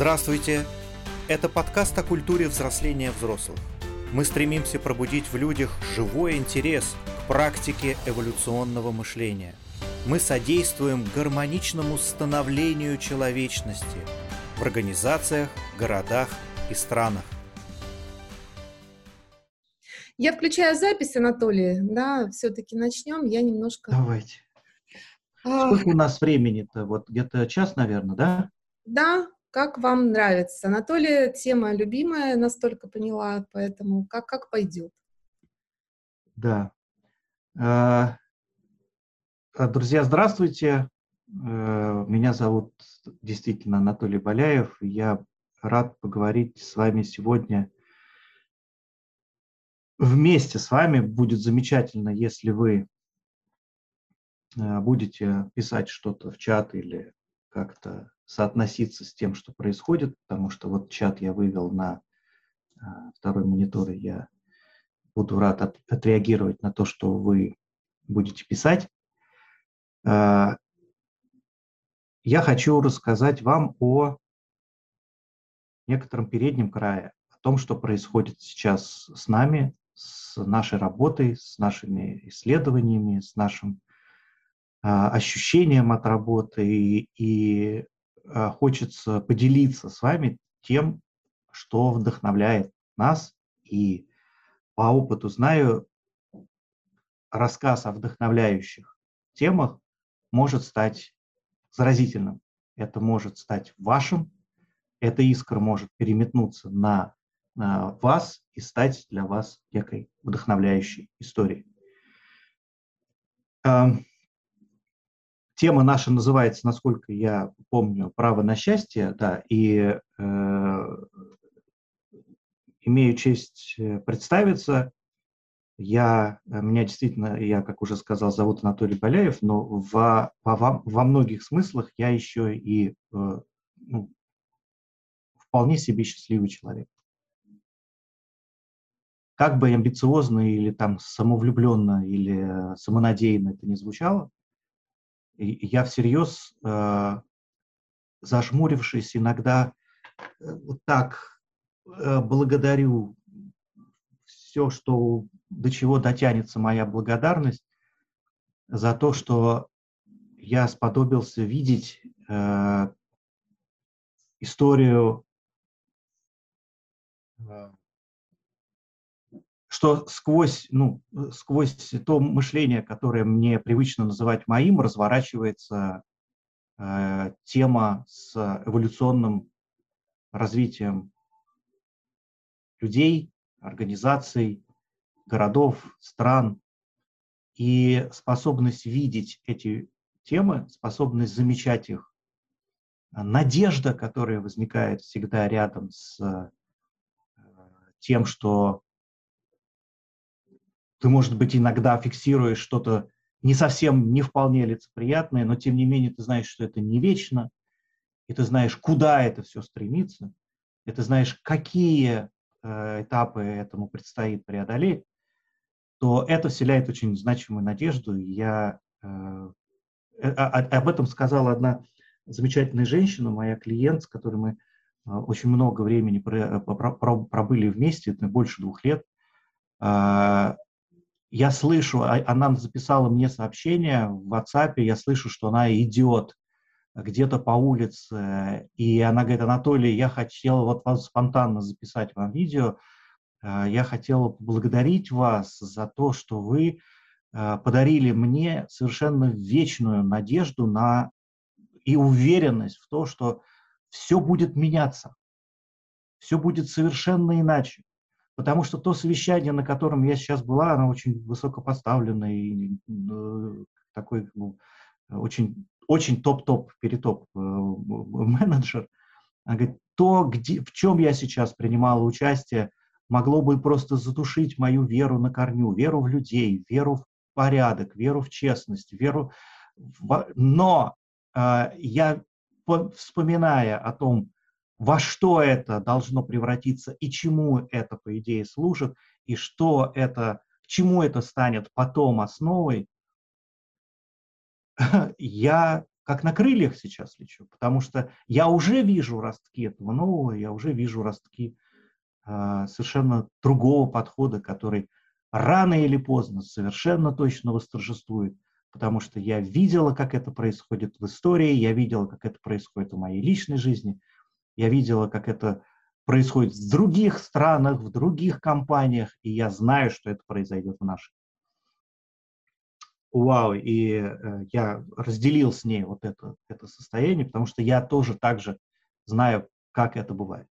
Здравствуйте! Это подкаст о культуре взросления взрослых. Мы стремимся пробудить в людях живой интерес к практике эволюционного мышления. Мы содействуем гармоничному становлению человечности в организациях, городах и странах. Я включаю запись, Анатолий, да, все-таки начнем, я немножко... Давайте. Сколько у нас времени-то? Вот где-то час, наверное, да? Да, как вам нравится? Анатолий, тема любимая, настолько поняла, поэтому как, как пойдет? Да. А, а, друзья, здравствуйте. Э, меня зовут действительно Анатолий Боляев. Я рад поговорить с вами сегодня вместе с вами. Будет замечательно, если вы Э, будете писать что-то в чат или как-то соотноситься с тем, что происходит, потому что вот чат я вывел на э, второй монитор, и я буду рад от, отреагировать на то, что вы будете писать. Э, я хочу рассказать вам о некотором переднем крае, о том, что происходит сейчас с нами, с нашей работой, с нашими исследованиями, с нашим а, ощущением от работы и, и а, хочется поделиться с вами тем, что вдохновляет нас. И по опыту знаю, рассказ о вдохновляющих темах может стать заразительным. Это может стать вашим, эта искра может переметнуться на, на вас и стать для вас некой вдохновляющей историей. Тема наша называется, насколько я помню, «Право на счастье», да, и э, имею честь э, представиться. Я, э, меня действительно, я, как уже сказал, зовут Анатолий Боляев, но во, во, во многих смыслах я еще и э, ну, вполне себе счастливый человек. Как бы амбициозно или там самовлюбленно или самонадеянно это не звучало, я всерьез, э, зажмурившись, иногда э, вот так э, благодарю все, что до чего дотянется моя благодарность за то, что я сподобился видеть э, историю что сквозь, ну, сквозь то мышление, которое мне привычно называть моим, разворачивается э, тема с эволюционным развитием людей, организаций, городов, стран. И способность видеть эти темы, способность замечать их, надежда, которая возникает всегда рядом с э, тем, что ты, может быть, иногда фиксируешь что-то не совсем, не вполне лицеприятное, но тем не менее ты знаешь, что это не вечно, и ты знаешь, куда это все стремится, и ты знаешь, какие э, этапы этому предстоит преодолеть, то это вселяет очень значимую надежду. Я э, э, об этом сказала одна замечательная женщина, моя клиент, с которой мы э, очень много времени пробыли вместе, больше двух лет. Я слышу, а, она записала мне сообщение в WhatsApp, я слышу, что она идет где-то по улице, и она говорит, Анатолий, я хотела вот вас спонтанно записать вам видео, а, я хотела поблагодарить вас за то, что вы а, подарили мне совершенно вечную надежду на и уверенность в то, что все будет меняться, все будет совершенно иначе потому что то совещание, на котором я сейчас была, оно очень высокопоставленное и э, такой ну, очень, очень топ-топ, перетоп э, менеджер. Она говорит, то, где, в чем я сейчас принимала участие, могло бы просто затушить мою веру на корню, веру в людей, веру в порядок, веру в честность, веру в... Но э, я, вспоминая о том, во что это должно превратиться и чему это, по идее, служит, и что это, к чему это станет потом основой, я как на крыльях сейчас лечу, потому что я уже вижу ростки этого нового, я уже вижу ростки э, совершенно другого подхода, который рано или поздно совершенно точно восторжествует, потому что я видела, как это происходит в истории, я видела, как это происходит в моей личной жизни, я видела, как это происходит в других странах, в других компаниях, и я знаю, что это произойдет в нашей. Вау, и э, я разделил с ней вот это, это состояние, потому что я тоже также знаю, как это бывает.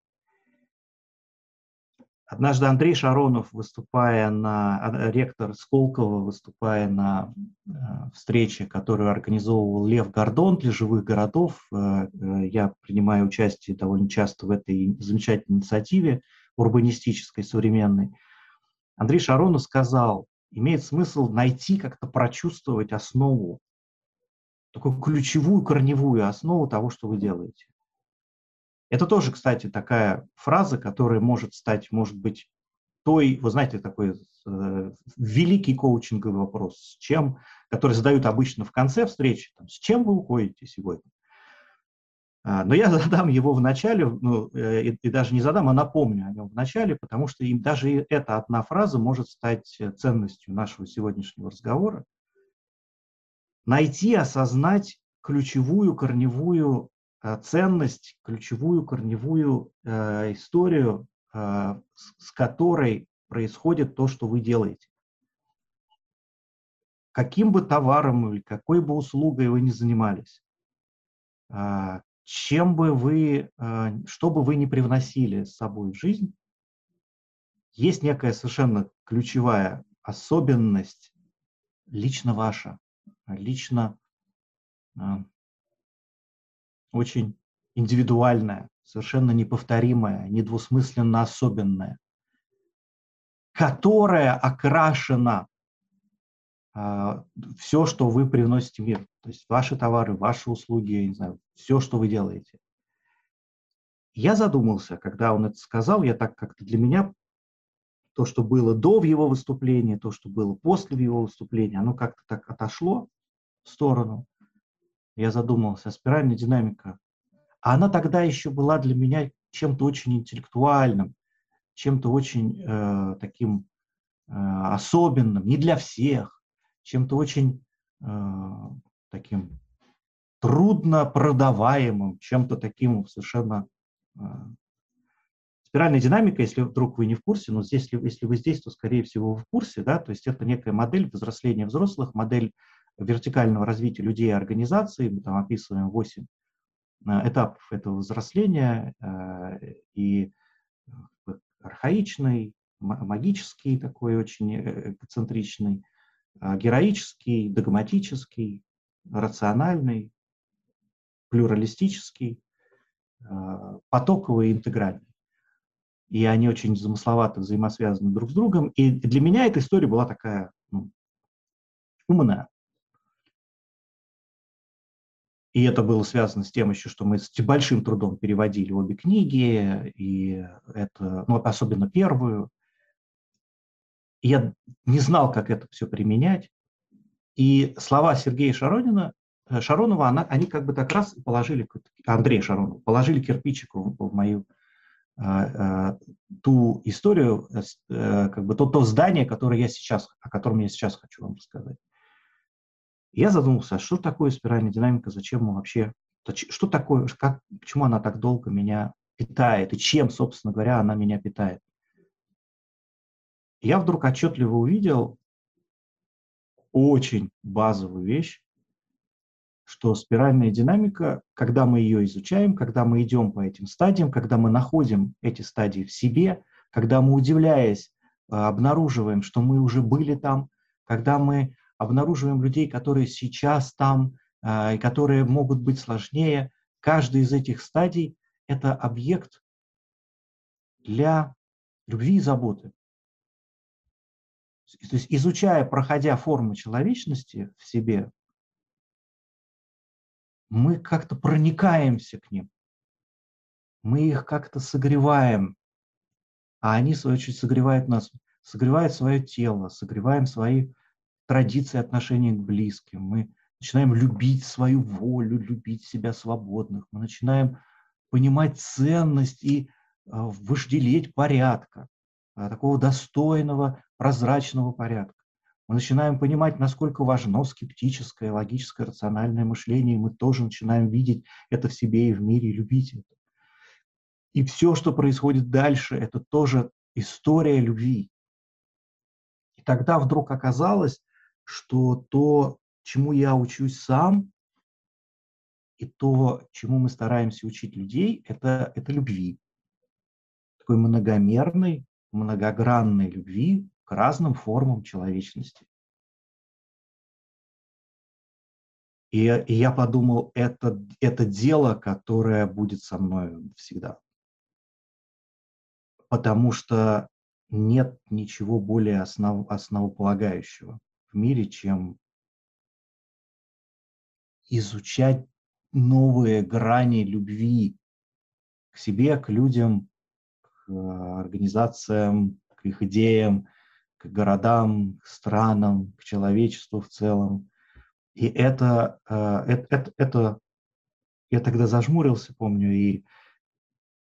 Однажды Андрей Шаронов, выступая на, а, ректор Сколково, выступая на э, встрече, которую организовывал Лев Гордон для живых городов, э, э, я принимаю участие довольно часто в этой замечательной инициативе урбанистической, современной. Андрей Шаронов сказал, имеет смысл найти, как-то прочувствовать основу, такую ключевую, корневую основу того, что вы делаете. Это тоже, кстати, такая фраза, которая может стать, может быть, той, вы знаете, такой э, великий коучинговый вопрос, с чем, который задают обычно в конце встречи, там, с чем вы уходите сегодня. А, но я задам его в начале, ну, э, и, и даже не задам, а напомню о нем в начале, потому что им даже эта одна фраза может стать ценностью нашего сегодняшнего разговора. Найти, осознать ключевую, корневую Э, ценность, ключевую корневую э, историю, э, с которой происходит то, что вы делаете. Каким бы товаром или какой бы услугой вы ни занимались, э, чем бы вы, э, что бы вы ни привносили с собой в жизнь, есть некая совершенно ключевая особенность лично ваша, лично очень индивидуальная, совершенно неповторимая, недвусмысленно особенная, которая окрашена э, все, что вы приносите в мир. То есть ваши товары, ваши услуги, я не знаю, все, что вы делаете. Я задумался, когда он это сказал, я так как-то для меня то, что было до его выступления, то, что было после его выступления, оно как-то так отошло в сторону я задумался, спиральная динамика. А она тогда еще была для меня чем-то очень интеллектуальным, чем-то очень э, таким э, особенным, не для всех, чем-то очень э, таким трудно продаваемым, чем-то таким совершенно... Э, спиральная динамика, если вдруг вы не в курсе, но здесь, если, если вы здесь, то, скорее всего, вы в курсе, да, то есть это некая модель взросления взрослых, модель вертикального развития людей и организаций. Мы там описываем 8 э, этапов этого взросления э, и э, архаичный, магический, такой очень эксцентричный, героический, догматический, рациональный, плюралистический, потоковый и интегральный. И они очень замысловато взаимосвязаны друг с другом. И для меня эта история была такая ну, умная. И это было связано с тем еще, что мы с большим трудом переводили обе книги, и это, ну, особенно первую. Я не знал, как это все применять. И слова Сергея Шаронина, э, Шаронова, она, они как бы так раз положили, Андрея Шаронова, положили кирпичик в, в мою а, а, ту историю, э, как бы то, то здание, которое я сейчас, о котором я сейчас хочу вам рассказать. Я задумался, а что такое спиральная динамика, зачем мы вообще, что такое, как, почему она так долго меня питает, и чем, собственно говоря, она меня питает. Я вдруг отчетливо увидел очень базовую вещь, что спиральная динамика, когда мы ее изучаем, когда мы идем по этим стадиям, когда мы находим эти стадии в себе, когда мы, удивляясь, обнаруживаем, что мы уже были там, когда мы обнаруживаем людей, которые сейчас там, а, и которые могут быть сложнее. Каждый из этих стадий – это объект для любви и заботы. То есть изучая, проходя формы человечности в себе, мы как-то проникаемся к ним, мы их как-то согреваем, а они, в свою очередь, согревают нас, согревают свое тело, согреваем свои традиции отношения к близким, мы начинаем любить свою волю, любить себя свободных, мы начинаем понимать ценность и а, вожделеть порядка, а, такого достойного, прозрачного порядка. Мы начинаем понимать, насколько важно скептическое, логическое, рациональное мышление, и мы тоже начинаем видеть это в себе и в мире, и любить это. И все, что происходит дальше, это тоже история любви. И тогда вдруг оказалось, что то, чему я учусь сам, и то, чему мы стараемся учить людей, это, это любви. Такой многомерной, многогранной любви к разным формам человечности. И, и я подумал, это, это дело, которое будет со мной всегда. Потому что нет ничего более основ, основополагающего в мире, чем изучать новые грани любви к себе, к людям, к организациям, к их идеям, к городам, к странам, к человечеству в целом. И это, это, это, это я тогда зажмурился, помню, и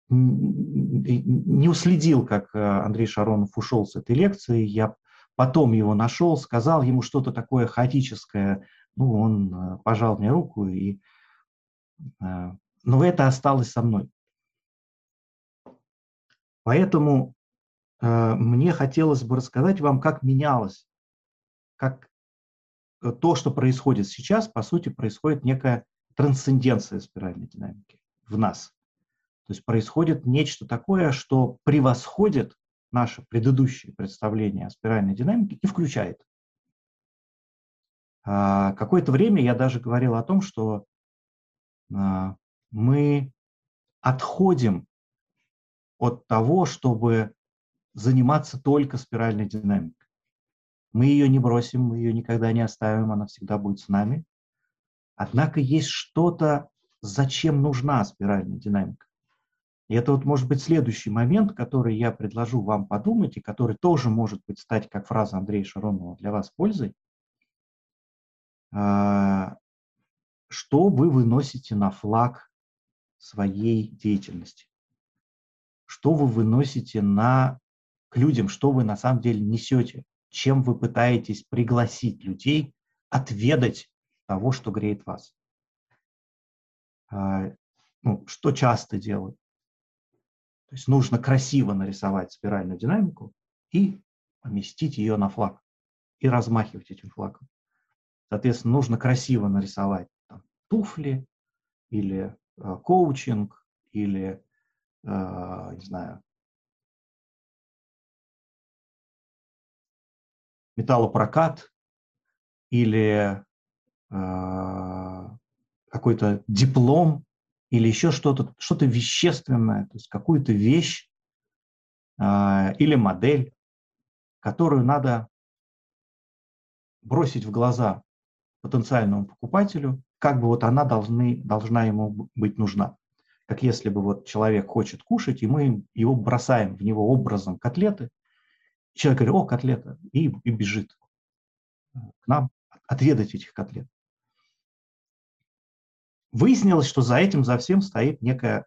не уследил, как Андрей Шаронов ушел с этой лекции. Я потом его нашел, сказал ему что-то такое хаотическое. Ну, он пожал мне руку и Э, но это осталось со мной. Поэтому э, мне хотелось бы рассказать вам, как менялось, как э, то, что происходит сейчас, по сути, происходит некая трансценденция спиральной динамики в нас. То есть происходит нечто такое, что превосходит наше предыдущее представление о спиральной динамике и включает. А, какое-то время я даже говорил о том, что а, мы отходим от того, чтобы заниматься только спиральной динамикой. Мы ее не бросим, мы ее никогда не оставим, она всегда будет с нами. Однако есть что-то, зачем нужна спиральная динамика. И это вот может быть следующий момент, который я предложу вам подумать, и который тоже может быть стать, как фраза Андрея Шаронова, для вас пользой. А, что вы выносите на флаг своей деятельности, что вы выносите на, к людям, что вы на самом деле несете, чем вы пытаетесь пригласить людей отведать того, что греет вас. А, ну, что часто делают? То есть нужно красиво нарисовать спиральную динамику и поместить ее на флаг и размахивать этим флагом. Соответственно, нужно красиво нарисовать туфли или э, коучинг или, э, не знаю, металлопрокат или э, какой-то диплом или еще что-то, что-то вещественное, то есть какую-то вещь э, или модель, которую надо бросить в глаза потенциальному покупателю как бы вот она должны, должна ему быть нужна. Как если бы вот человек хочет кушать, и мы его бросаем в него образом котлеты, человек говорит, о, котлета, и, и бежит к нам отведать этих котлет. Выяснилось, что за этим, за всем стоит некая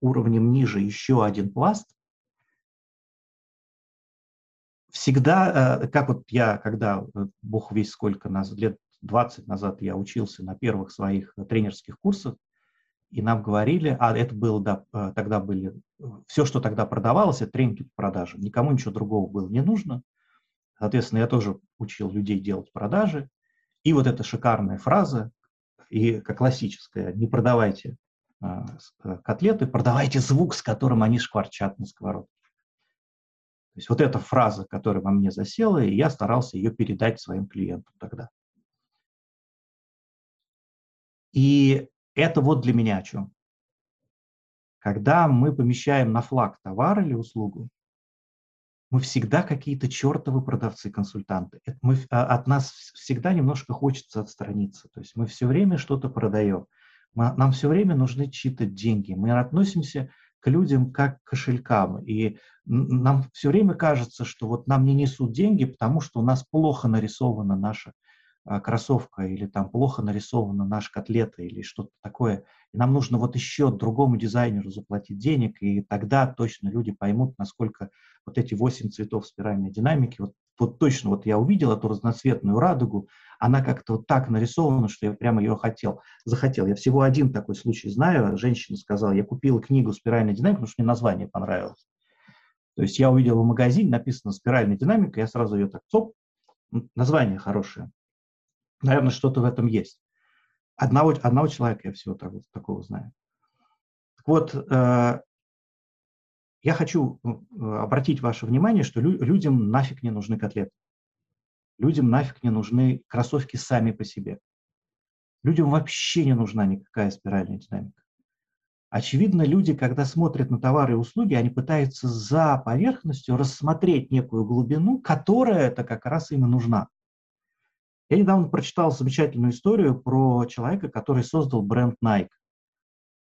уровнем ниже еще один пласт. Всегда, э, как вот я, когда, э, бог весь сколько нас, лет 20 назад я учился на первых своих тренерских курсах, и нам говорили, а это было, да, э, тогда были, э, все, что тогда продавалось, это тренинги по продаже. Никому ничего другого было не нужно. Соответственно, я тоже учил людей делать продажи. И вот эта шикарная фраза, и как классическая, не продавайте а, котлеты, продавайте звук, с которым они шкварчат на сковородке. То есть вот эта фраза, которая во мне засела, и я старался ее передать своим клиентам тогда. И это вот для меня о чем. Когда мы помещаем на флаг товар или услугу, мы всегда какие-то чертовы продавцы-консультанты. Мы, а, от нас всегда немножко хочется отстраниться. То есть мы все время что-то продаем. Мы, нам все время нужны чьи-то деньги. Мы относимся к людям как к кошелькам. И нам все время кажется, что вот нам не несут деньги, потому что у нас плохо нарисована наша а, кроссовка или там плохо нарисована наша котлета или что-то такое, и нам нужно вот еще другому дизайнеру заплатить денег, и тогда точно люди поймут, насколько вот эти восемь цветов спиральной динамики, вот, вот точно вот я увидел эту разноцветную радугу, она как-то вот так нарисована, что я прямо ее хотел, захотел. Я всего один такой случай знаю, женщина сказала, я купила книгу «Спиральная динамика», потому что мне название понравилось. То есть я увидел в магазине, написано «Спиральная динамика», я сразу ее так, цоп, название хорошее. Наверное, что-то в этом есть. Одного, одного человека я всего так, такого знаю. Так вот, э, я хочу э, обратить ваше внимание, что лю- людям нафиг не нужны котлеты. Людям нафиг не нужны кроссовки сами по себе. Людям вообще не нужна никакая спиральная динамика. Очевидно, люди, когда смотрят на товары и услуги, они пытаются за поверхностью рассмотреть некую глубину, которая это как раз им и нужна. Я недавно прочитал замечательную историю про человека, который создал бренд Nike.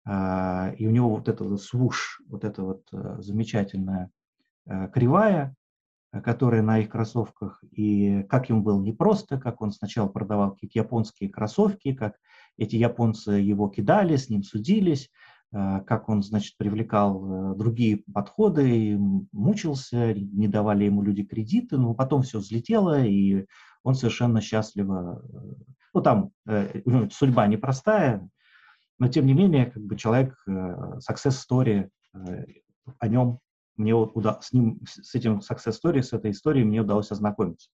А, и у него вот это вот свуш, вот эта вот э, замечательная э, кривая, э, которая на их кроссовках, и как ему было непросто, как он сначала продавал какие-то японские кроссовки, как эти японцы его кидали, с ним судились, как он, значит, привлекал другие подходы, мучился, не давали ему люди кредиты, но потом все взлетело, и он совершенно счастливо, ну там судьба непростая, но тем не менее, как бы человек, э, success story, о нем мне уда- с ним, с этим success story, с этой историей мне удалось ознакомиться.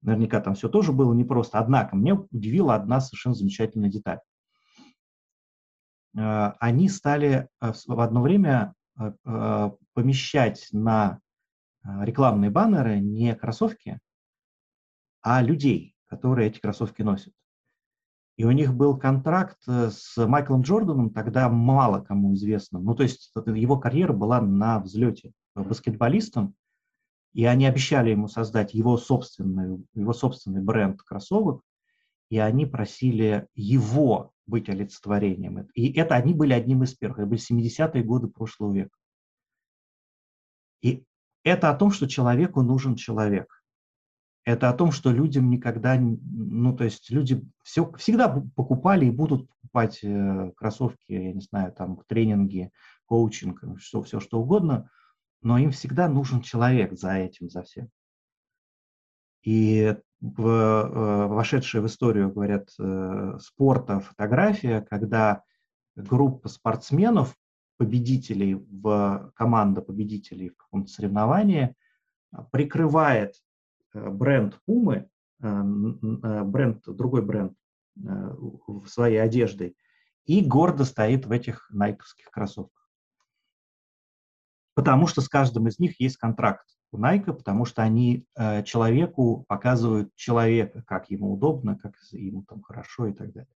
Наверняка там все тоже было непросто. Однако мне удивила одна совершенно замечательная деталь. Они стали в одно время помещать на рекламные баннеры не кроссовки, а людей, которые эти кроссовки носят. И у них был контракт э, с Майклом Джорданом, тогда мало кому известным. Ну, то есть его карьера была на взлете баскетболистом, и они обещали ему создать его собственный, его собственный бренд кроссовок, и они просили его быть олицетворением. И это они были одним из первых. Это были 70-е годы прошлого века. И это о том, что человеку нужен человек это о том, что людям никогда, ну, то есть люди все, всегда покупали и будут покупать э, кроссовки, я не знаю, там, тренинги, коучинг, что, все что угодно, но им всегда нужен человек за этим, за всем. И в, э, вошедшая в историю, говорят, э, спорта фотография, когда группа спортсменов, победителей в команда победителей в каком-то соревновании прикрывает Э, бренд Пумы, э, э, бренд, другой бренд в своей одеждой, и гордо стоит в этих найковских кроссовках. Потому что с каждым из них есть контракт у Найка, потому что они человеку показывают человека, как ему удобно, как ему там хорошо и так далее.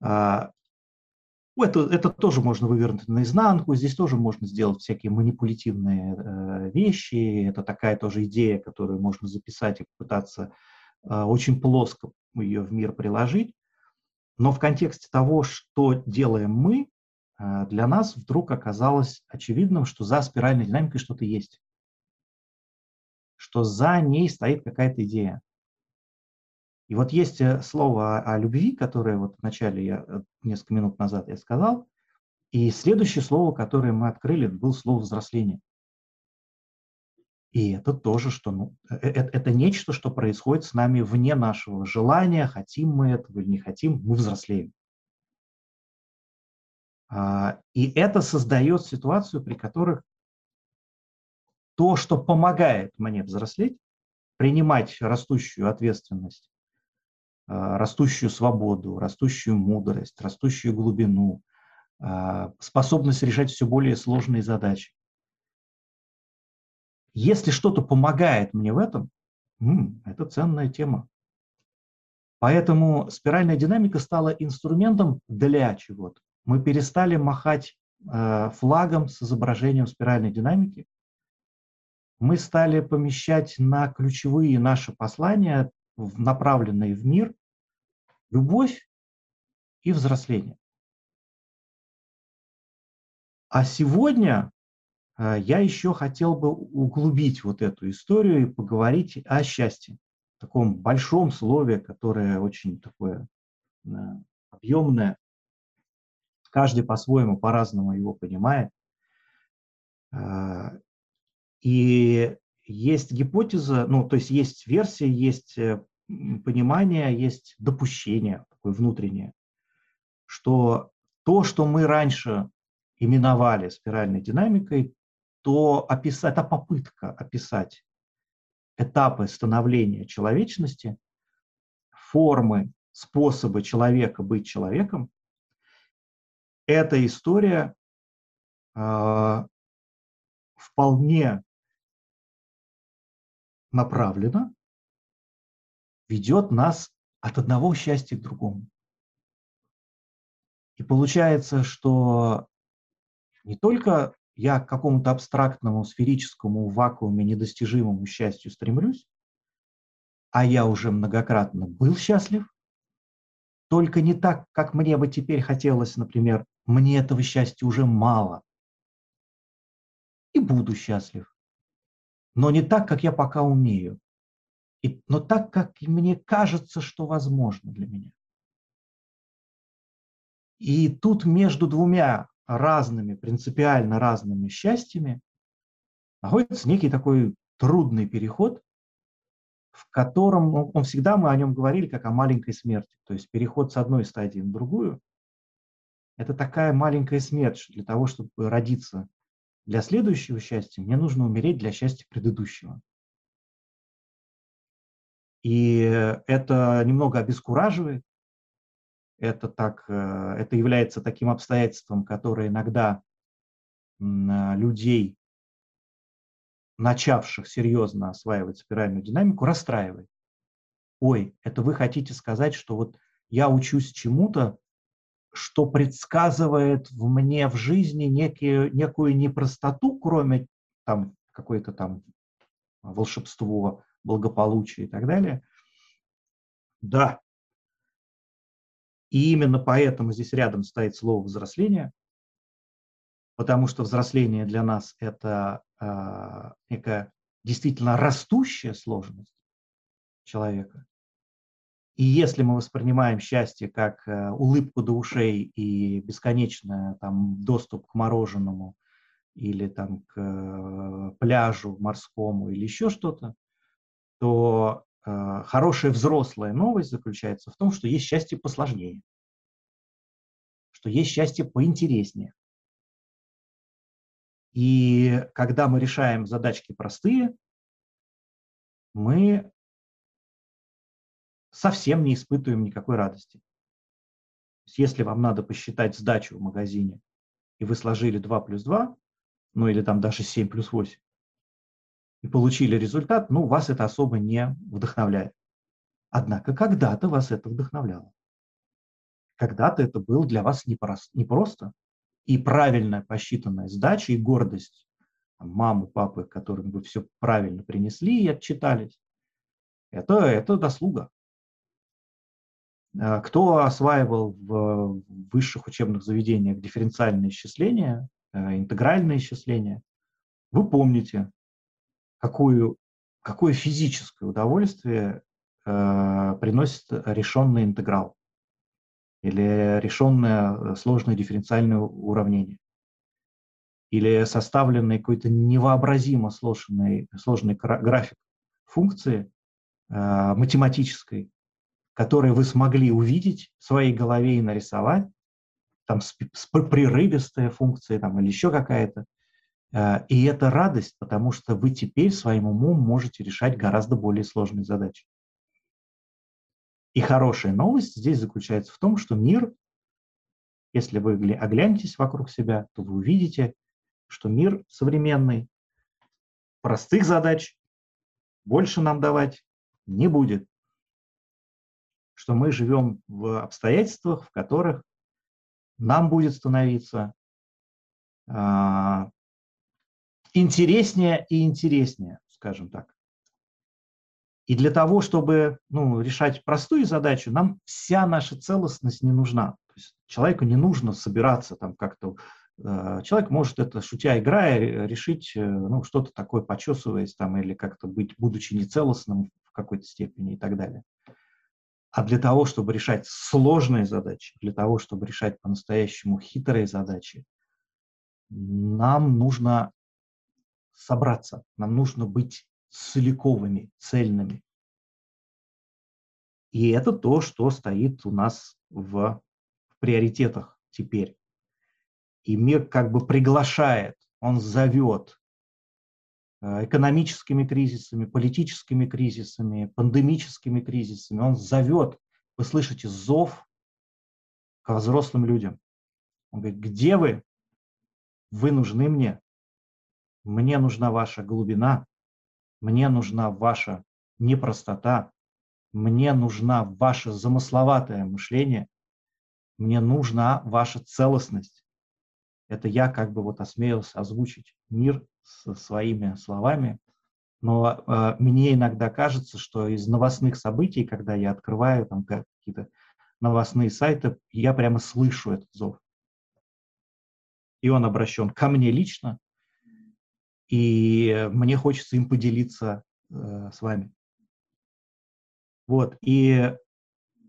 А, это, это тоже можно вывернуть наизнанку, здесь тоже можно сделать всякие манипулятивные э, вещи. Это такая тоже идея, которую можно записать и попытаться э, очень плоско ее в мир приложить. Но в контексте того, что делаем мы, э, для нас вдруг оказалось очевидным, что за спиральной динамикой что-то есть. Что за ней стоит какая-то идея. И вот есть э, слово о, любви, которое вот вначале я э, несколько минут назад я сказал, и следующее слово, которое мы открыли, было слово взросление. И это тоже, что ну, это, это нечто, что происходит с нами вне нашего желания, хотим мы этого или не хотим, мы взрослеем. А, и это создает ситуацию, при которых то, что помогает мне взрослеть, принимать растущую ответственность растущую свободу, растущую мудрость, растущую глубину, а, способность решать все более сложные задачи. Если что-то помогает мне в этом, это ценная тема. Поэтому спиральная динамика стала инструментом для чего-то. Мы перестали махать а, флагом с изображением спиральной динамики. Мы стали помещать на ключевые наши послания, направленные в мир, любовь и взросление. А сегодня э, я еще хотел бы углубить вот эту историю и поговорить о счастье. таком большом слове, которое очень такое э, объемное. Каждый по-своему, по-разному его понимает. Э, и есть гипотеза, ну, то есть есть версия, есть понимание, есть допущение такое внутреннее, что то, что мы раньше именовали спиральной динамикой, то описать, это попытка описать этапы становления человечности, формы, способы человека быть человеком, эта история э, вполне направлена, ведет нас от одного счастья к другому. И получается, что не только я к какому-то абстрактному, сферическому вакууме, недостижимому счастью стремлюсь, а я уже многократно был счастлив, только не так, как мне бы теперь хотелось, например, мне этого счастья уже мало. И буду счастлив. Но не так, как я пока умею. И, но так, как мне кажется, что возможно для меня. И тут между двумя разными, принципиально разными счастьями, находится некий такой трудный переход, в котором он, он всегда мы о нем говорили как о маленькой смерти. То есть переход с одной стадии на другую – это такая маленькая смерть, что для того, чтобы родиться для следующего счастья, мне нужно умереть для счастья предыдущего. И это немного обескураживает, это, так, э, это является таким обстоятельством, которое иногда людей, начавших серьезно осваивать спиральную динамику, расстраивает. Ой, это вы хотите сказать, что вот я учусь чему-то, что предсказывает в мне в жизни некие, некую непростоту, кроме там какое-то там волшебство, благополучие и так далее. Да, и именно поэтому здесь рядом стоит слово «взросление», потому что взросление для нас – это э, некая действительно растущая сложность человека. И если мы воспринимаем счастье как э, улыбку до ушей и бесконечный там, доступ к мороженому или там, к э, пляжу морскому или еще что-то, то Э, хорошая взрослая новость заключается в том, что есть счастье посложнее, что есть счастье поинтереснее. И когда мы решаем задачки простые, мы совсем не испытываем никакой радости. Если вам надо посчитать сдачу в магазине, и вы сложили 2 плюс 2, ну или там даже 7 плюс 8, и получили результат, ну, вас это особо не вдохновляет. Однако когда-то вас это вдохновляло. Когда-то это было для вас непросто. И правильная посчитанная сдача, и гордость мамы, папы, которым вы все правильно принесли и отчитались, это, это заслуга. А кто осваивал в высших учебных заведениях дифференциальное исчисление, э, интегральное исчисление, вы помните, какую, какое физическое удовольствие э, приносит решенный интеграл или решенное э, сложное дифференциальное уравнение или составленный какой-то невообразимо сложный, сложный график функции э, математической, который вы смогли увидеть в своей голове и нарисовать, там с, с прерывистая функция там, или еще какая-то, и это радость, потому что вы теперь своим умом можете решать гораздо более сложные задачи. И хорошая новость здесь заключается в том, что мир, если вы оглянетесь вокруг себя, то вы увидите, что мир современный простых задач больше нам давать не будет. Что мы живем в обстоятельствах, в которых нам будет становиться а, интереснее и интереснее, скажем так. И для того, чтобы ну, решать простую задачу, нам вся наша целостность не нужна. То есть человеку не нужно собираться там как-то. Э, человек может это, шутя, играя, решить э, ну, что-то такое, почесываясь там, или как-то быть, будучи нецелостным в какой-то степени и так далее. А для того, чтобы решать сложные задачи, для того, чтобы решать по-настоящему хитрые задачи, нам нужно собраться, нам нужно быть целиковыми, цельными. И это то, что стоит у нас в, в приоритетах теперь. И мир как бы приглашает, он зовет э, экономическими кризисами, политическими кризисами, пандемическими кризисами. Он зовет, вы слышите, зов к взрослым людям. Он говорит, где вы? Вы нужны мне. Мне нужна ваша глубина, мне нужна ваша непростота, мне нужна ваше замысловатое мышление, мне нужна ваша целостность. Это я как бы вот осмелился озвучить мир со своими словами, но э, мне иногда кажется, что из новостных событий, когда я открываю там какие-то новостные сайты, я прямо слышу этот зов. И он обращен ко мне лично, и мне хочется им поделиться э, с вами. Вот, и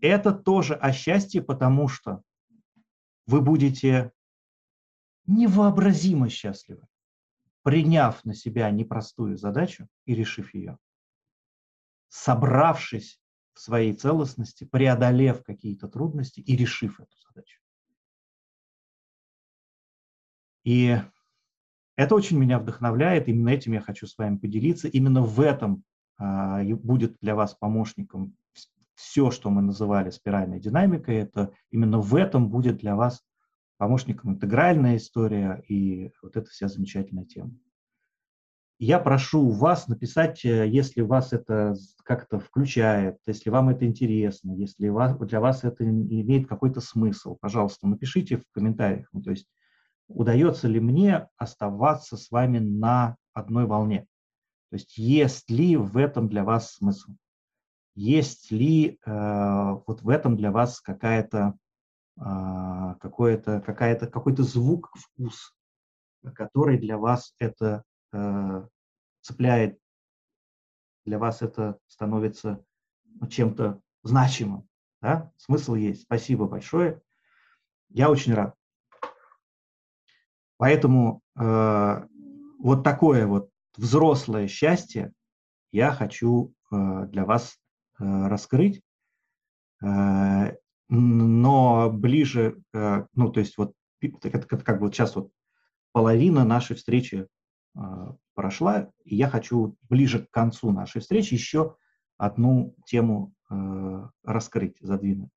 это тоже о счастье, потому что вы будете невообразимо счастливы, приняв на себя непростую задачу и решив ее, собравшись в своей целостности, преодолев какие-то трудности и решив эту задачу. И это очень меня вдохновляет, именно этим я хочу с вами поделиться. Именно в этом а, будет для вас помощником все, что мы называли спиральной динамикой. Это именно в этом будет для вас помощником интегральная история и вот эта вся замечательная тема. Я прошу вас написать, э, если вас это как-то включает, если вам это интересно, если для вас это имеет какой-то смысл, пожалуйста, напишите в комментариях. Ну, то есть удается ли мне оставаться с вами на одной волне. То есть есть ли в этом для вас смысл? Есть ли э, вот в этом для вас какая-то э, какой-то какая-то какой-то звук, вкус, который для вас это э, цепляет, для вас это становится чем-то значимым. Да? Смысл есть. Спасибо большое. Я очень рад. Поэтому э, вот такое вот взрослое счастье я хочу э, для вас э, раскрыть, э, но ближе, э, ну то есть вот как, как вот сейчас вот половина нашей встречи э, прошла, и я хочу ближе к концу нашей встречи еще одну тему э, раскрыть, задвинуть.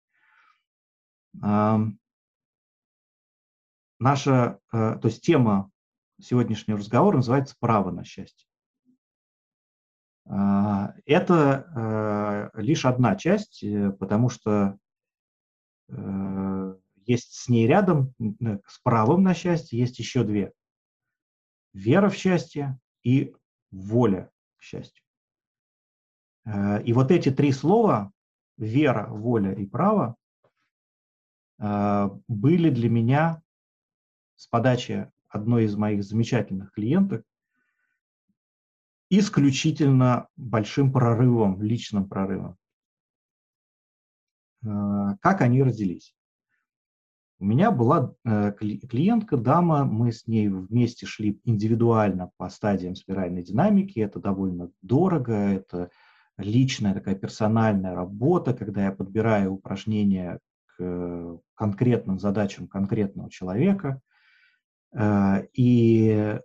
Наша, э, то есть тема сегодняшнего разговора называется «Право на счастье». А, это э, лишь одна часть, э, потому что есть с ней рядом, с правом на счастье, есть еще две. Вера в счастье и воля к счастью. И вот эти три слова – вера, воля и право – были для меня с подачи одной из моих замечательных клиенток исключительно большим прорывом, личным прорывом. Э, как они родились? У меня была э, клиентка, дама, мы с ней вместе шли индивидуально по стадиям спиральной динамики. Это довольно дорого, это личная такая персональная работа, когда я подбираю упражнения к конкретным задачам конкретного человека – Э, и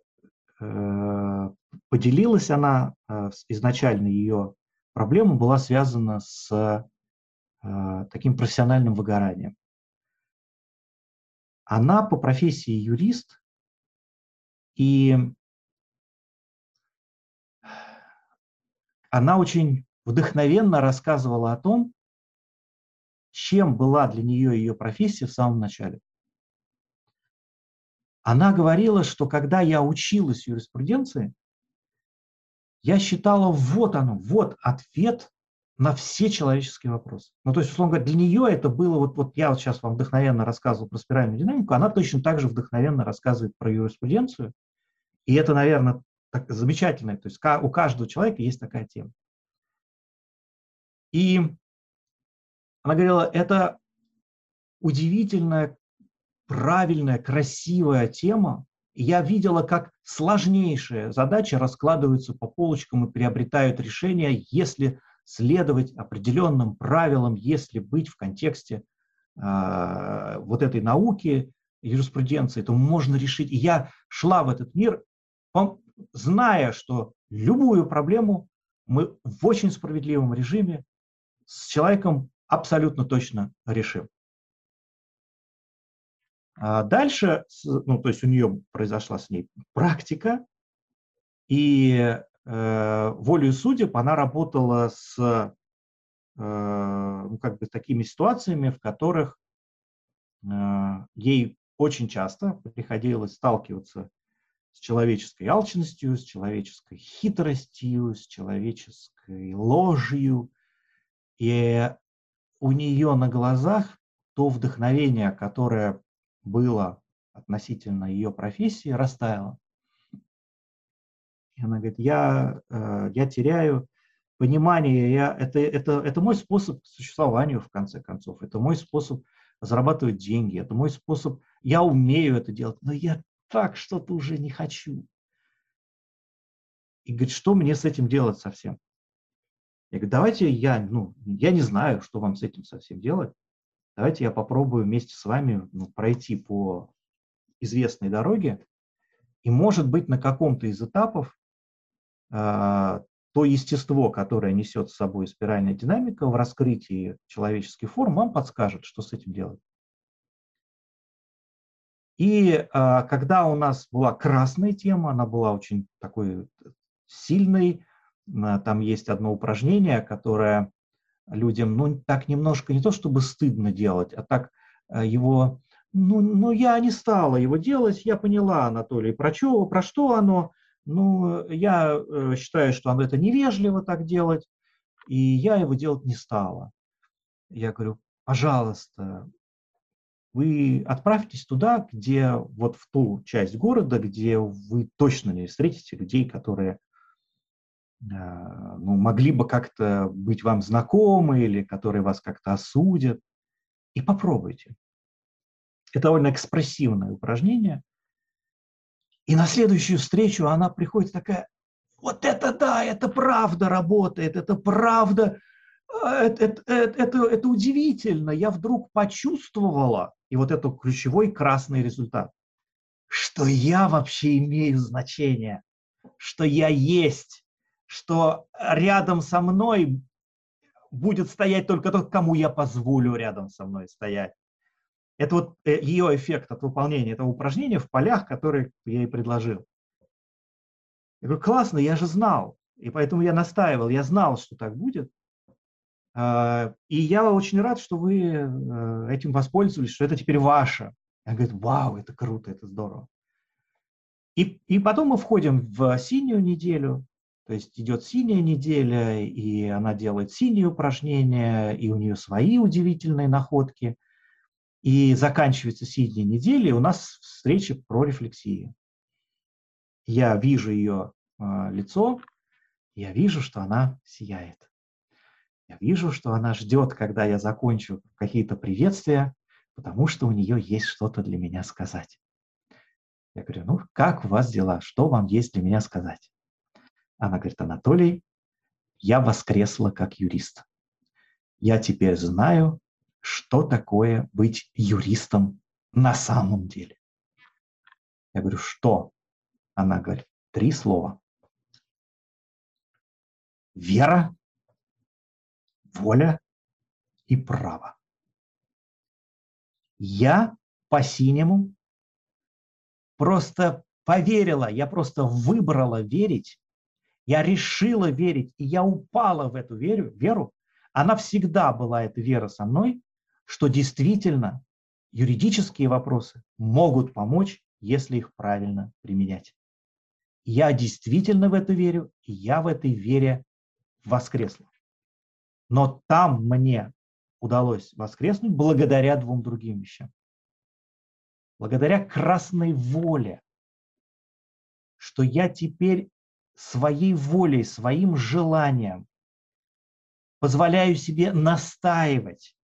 э, поделилась она, э, изначально ее проблема была связана с таким профессиональным выгоранием. Она по профессии юрист, и она очень вдохновенно рассказывала о том, чем была для нее ее профессия в самом начале. Она говорила, что когда я училась юриспруденции, я считала, вот оно, вот ответ на все человеческие вопросы. Ну, то есть, условно говоря, для нее это было, вот, вот я вот сейчас вам вдохновенно рассказывал про спиральную динамику, она точно так же вдохновенно рассказывает про юриспруденцию. И это, наверное, так, замечательно. То есть у каждого человека есть такая тема. И она говорила, это удивительная, правильная, красивая тема. Я видела, как сложнейшие задачи раскладываются по полочкам и приобретают решения, если следовать определенным правилам, если быть в контексте э, вот этой науки, юриспруденции, то можно решить. И я шла в этот мир, зная, что любую проблему мы в очень справедливом режиме с человеком абсолютно точно решим. А дальше, ну, то есть у нее произошла с ней практика, и э, волею судеб она работала с э, ну, как бы такими ситуациями, в которых э, ей очень часто приходилось сталкиваться с человеческой алчностью, с человеческой хитростью, с человеческой ложью. И у нее на глазах то вдохновение, которое было относительно ее профессии, растаяло. И она говорит, я, э, я теряю понимание, я, это, это, это мой способ к существованию, в конце концов, это мой способ зарабатывать деньги, это мой способ, я умею это делать, но я так что-то уже не хочу. И говорит, что мне с этим делать совсем? Я говорю, давайте я, ну, я не знаю, что вам с этим совсем делать. Давайте я попробую вместе с вами ну, пройти по известной дороге. И, может быть, на каком-то из этапов э, то естество, которое несет с собой спиральная динамика в раскрытии человеческих форм, вам подскажет, что с этим делать. И а, когда у нас была красная тема, она была очень такой сильной, а, там есть одно упражнение, которое людям, ну, так немножко не то чтобы стыдно делать, а так а, его, ну, ну, я не стала его делать, я поняла, Анатолий, про что, про что оно, ну, я э, считаю, что это невежливо так делать, и я его делать не стала. Я говорю, пожалуйста, вы отправьтесь туда, где вот в ту часть города, где вы точно не встретите людей, которые ну, могли бы как-то быть вам знакомы или которые вас как-то осудят. И попробуйте. Это довольно экспрессивное упражнение. И на следующую встречу она приходит такая, вот это да, это правда работает, это правда это, это, это, это удивительно. Я вдруг почувствовала, и вот это ключевой красный результат, что я вообще имею значение, что я есть, что рядом со мной будет стоять только тот, кому я позволю рядом со мной стоять. Это вот э, ее эффект от выполнения этого упражнения в полях, которые я ей предложил. Я говорю, классно, я же знал. И поэтому я настаивал, я знал, что так будет. А, и я очень рад, что вы э, этим воспользовались, что это теперь ваше. Я говорю, вау, это круто, это здорово. И, и потом мы входим в синюю неделю, то есть идет синяя неделя, и она делает синие упражнения, и у нее свои удивительные находки. И заканчивается синяя неделя, и у нас встреча про рефлексию. Я вижу ее э, лицо, я вижу, что она сияет. Я вижу, что она ждет, когда я закончу какие-то приветствия, потому что у нее есть что-то для меня сказать. Я говорю, ну, как у вас дела? Что вам есть для меня сказать? Она говорит, Анатолий, я воскресла как юрист. Я теперь знаю, что такое быть юристом на самом деле. Я говорю, что? Она говорит, три слова. Вера, воля и право. Я по-синему просто поверила, я просто выбрала верить, я решила верить, и я упала в эту веру, веру. Она всегда была, эта вера со мной, что действительно юридические вопросы могут помочь, если их правильно применять. Я действительно в это верю, и я в этой вере воскресла. Но там мне удалось воскреснуть благодаря двум другим вещам. Благодаря красной воле, что я теперь своей волей, своим желанием позволяю себе настаивать,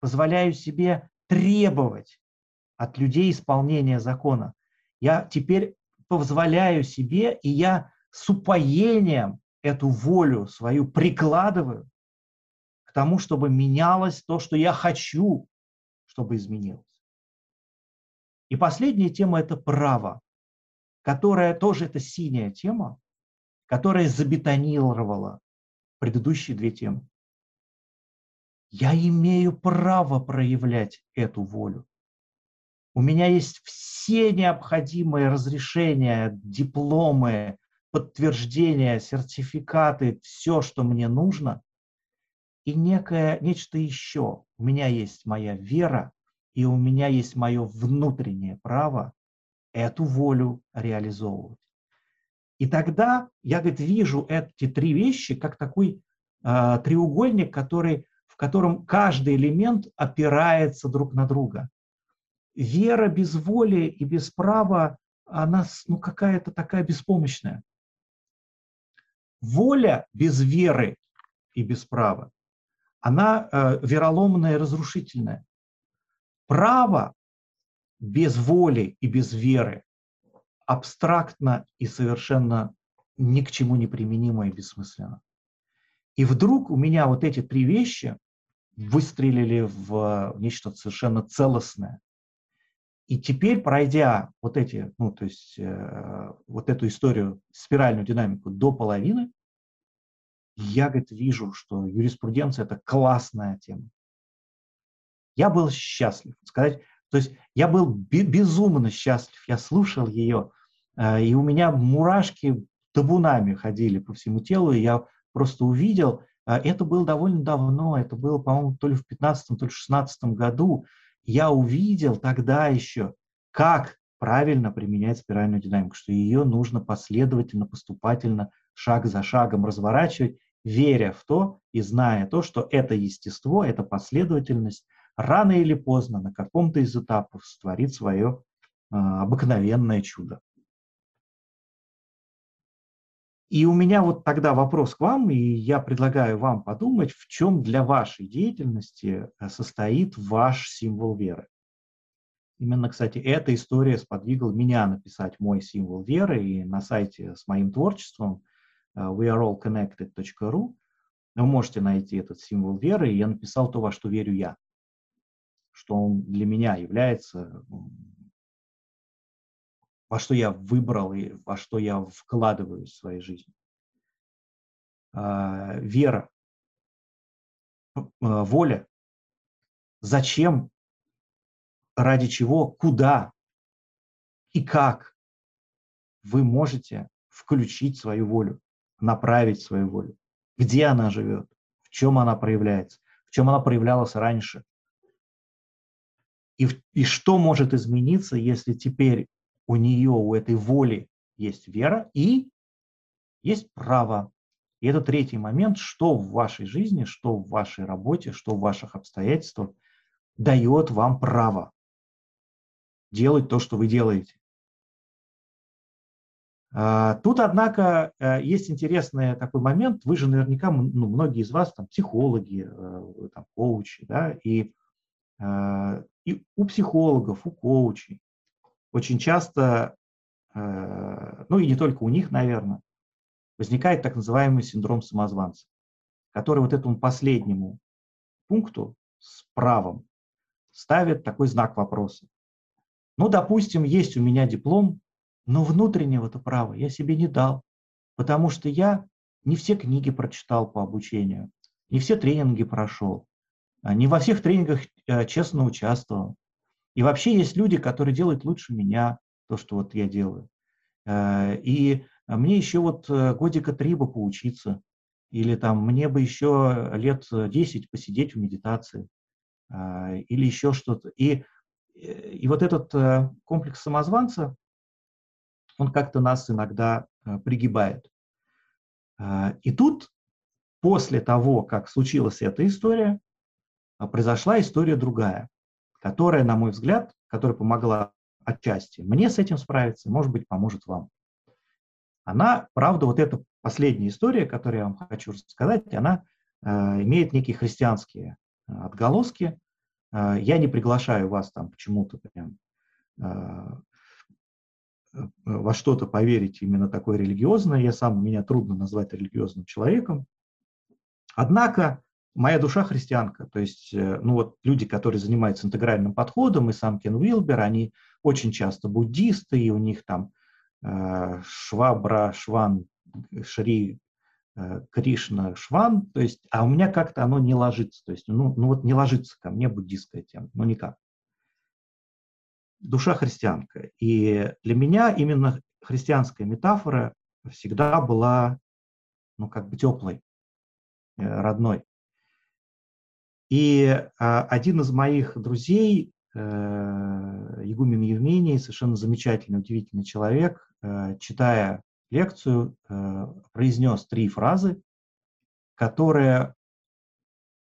позволяю себе требовать от людей исполнения закона. Я теперь позволяю себе, и я с упоением эту волю свою прикладываю к тому, чтобы менялось то, что я хочу, чтобы изменилось. И последняя тема – это право, которая тоже это синяя тема, которая забетонировала предыдущие две темы. Я имею право проявлять эту волю. У меня есть все необходимые разрешения, дипломы, подтверждения, сертификаты, все, что мне нужно, и некое, нечто еще. У меня есть моя вера, и у меня есть мое внутреннее право эту волю реализовывать. И тогда я, говорит, вижу эти три вещи как такой э, треугольник, который, в котором каждый элемент опирается друг на друга. Вера без воли и без права, она ну, какая-то такая беспомощная. Воля без веры и без права, она э, вероломная и разрушительная. Право без воли и без веры абстрактно и совершенно ни к чему не применимо и бессмысленно. И вдруг у меня вот эти три вещи выстрелили в нечто совершенно целостное. И теперь, пройдя вот эти, ну, то есть э, вот эту историю, спиральную динамику до половины, я, говорит, вижу, что юриспруденция – это классная тема. Я был счастлив. Сказать, то есть я был безумно счастлив. Я слушал ее, э, и у меня мурашки табунами ходили по всему телу, и я просто увидел, э, это было довольно давно, это было, по-моему, то ли в 15 то ли в 16 году, я увидел тогда еще, как правильно применять спиральную динамику, что ее нужно последовательно, поступательно, шаг за шагом разворачивать, веря в то и зная то, что это естество, это последовательность рано или поздно на каком-то из этапов створит свое э, обыкновенное чудо. И у меня вот тогда вопрос к вам, и я предлагаю вам подумать, в чем для вашей деятельности э, состоит ваш символ веры. Именно, кстати, эта история сподвигла меня написать мой символ веры, и на сайте с моим творчеством э, weareallconnected.ru вы можете найти этот символ веры, и я написал то, во что верю я, что он для меня является во что я выбрал и во что я вкладываю в свою жизнь. А, вера, а, воля, зачем, ради чего, куда? И как? Вы можете включить свою волю, направить свою волю, где она живет, в чем она проявляется, в чем она проявлялась раньше. И, и что может измениться, если теперь у нее, у этой воли есть вера и есть право. И это третий момент, что в вашей жизни, что в вашей работе, что в ваших обстоятельствах дает вам право делать то, что вы делаете. А, тут, однако, э, есть интересный такой момент. Вы же наверняка, ну, многие из вас там психологи, э, там, коучи, да, и, э, и у психологов, у коучей очень часто, э, ну и не только у них, наверное, возникает так называемый синдром самозванца, который вот этому последнему пункту с правом ставит такой знак вопроса. Ну, допустим, есть у меня диплом, но внутреннего-то права я себе не дал, потому что я не все книги прочитал по обучению, не все тренинги прошел, не во всех тренингах э, честно участвовал. И вообще есть люди, которые делают лучше меня то, что вот я делаю. Э, и мне еще вот э, годика три бы поучиться, или там мне бы еще лет 10 посидеть в медитации, э, или еще что-то. И, и вот этот комплекс самозванца, он как-то нас иногда пригибает. И тут, после того, как случилась эта история, произошла история другая которая, на мой взгляд, которая помогла отчасти мне с этим справиться, может быть, поможет вам. Она, правда, вот эта последняя история, которую я вам хочу рассказать, она имеет некие христианские отголоски. Я не приглашаю вас там почему-то прям во что-то поверить именно такое религиозное. Я сам, меня трудно назвать религиозным человеком. Однако моя душа христианка. То есть, э, ну вот люди, которые занимаются интегральным подходом, и сам Кен Уилбер, они очень часто буддисты, и у них там э, Швабра, Шван, Шри, э, Кришна, Шван. То есть, а у меня как-то оно не ложится. То есть, ну, ну вот не ложится ко мне буддистская тема, ну никак. Душа христианка. И для меня именно христианская метафора всегда была, ну, как бы теплой, э, родной. И а, один из моих друзей, э, Игумен Евмений, совершенно замечательный, удивительный человек, э, читая лекцию, э, произнес три фразы, которые,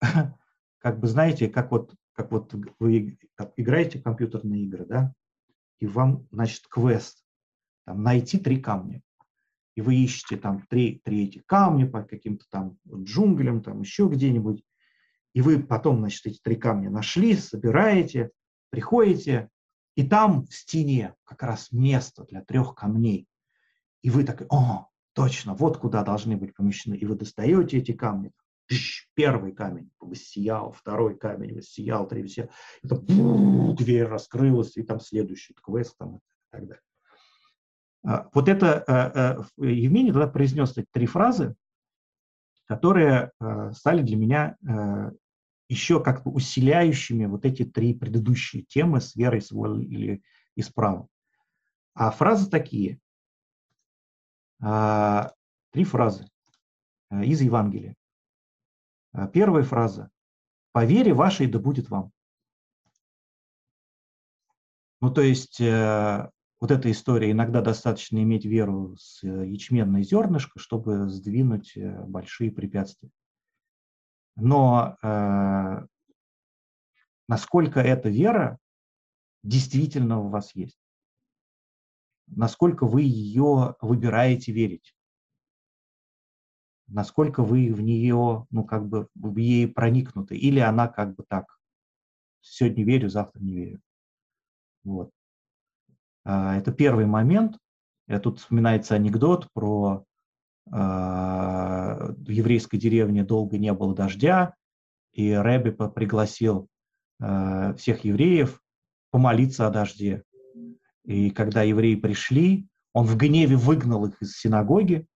как бы знаете, как вот, как вот вы играете в компьютерные игры, да, и вам, значит, квест, там, найти три камня. И вы ищете там три, три эти камня по каким-то там джунглям, там еще где-нибудь, и вы потом, значит, эти три камня нашли, собираете, приходите, и там в стене как раз место для трех камней. И вы так, о, точно, вот куда должны быть помещены. И вы достаете эти камни. Первый камень воссиял, второй камень воссиял, третий воссиял. Это дверь раскрылась, и там следующий квест там, и так далее. А, вот это э, э, тогда произнес эти три фразы, которые э, стали для меня еще как бы усиляющими вот эти три предыдущие темы с верой, с волей или и с правом. А фразы такие. А, три фразы а, из Евангелия. А, первая фраза. «По вере вашей да будет вам». Ну, то есть э, вот эта история, иногда достаточно иметь веру с э, ячменной зернышко, чтобы сдвинуть э, большие препятствия но э, насколько эта вера действительно у вас есть, насколько вы ее выбираете верить, насколько вы в нее, ну, как бы в ей проникнуты, или она как бы так, сегодня верю, завтра не верю. Вот. А, это первый момент. Я тут вспоминается анекдот про в еврейской деревне долго не было дождя, и Рэбби пригласил а, всех евреев помолиться о дожде. И когда евреи пришли, он в гневе выгнал их из синагоги,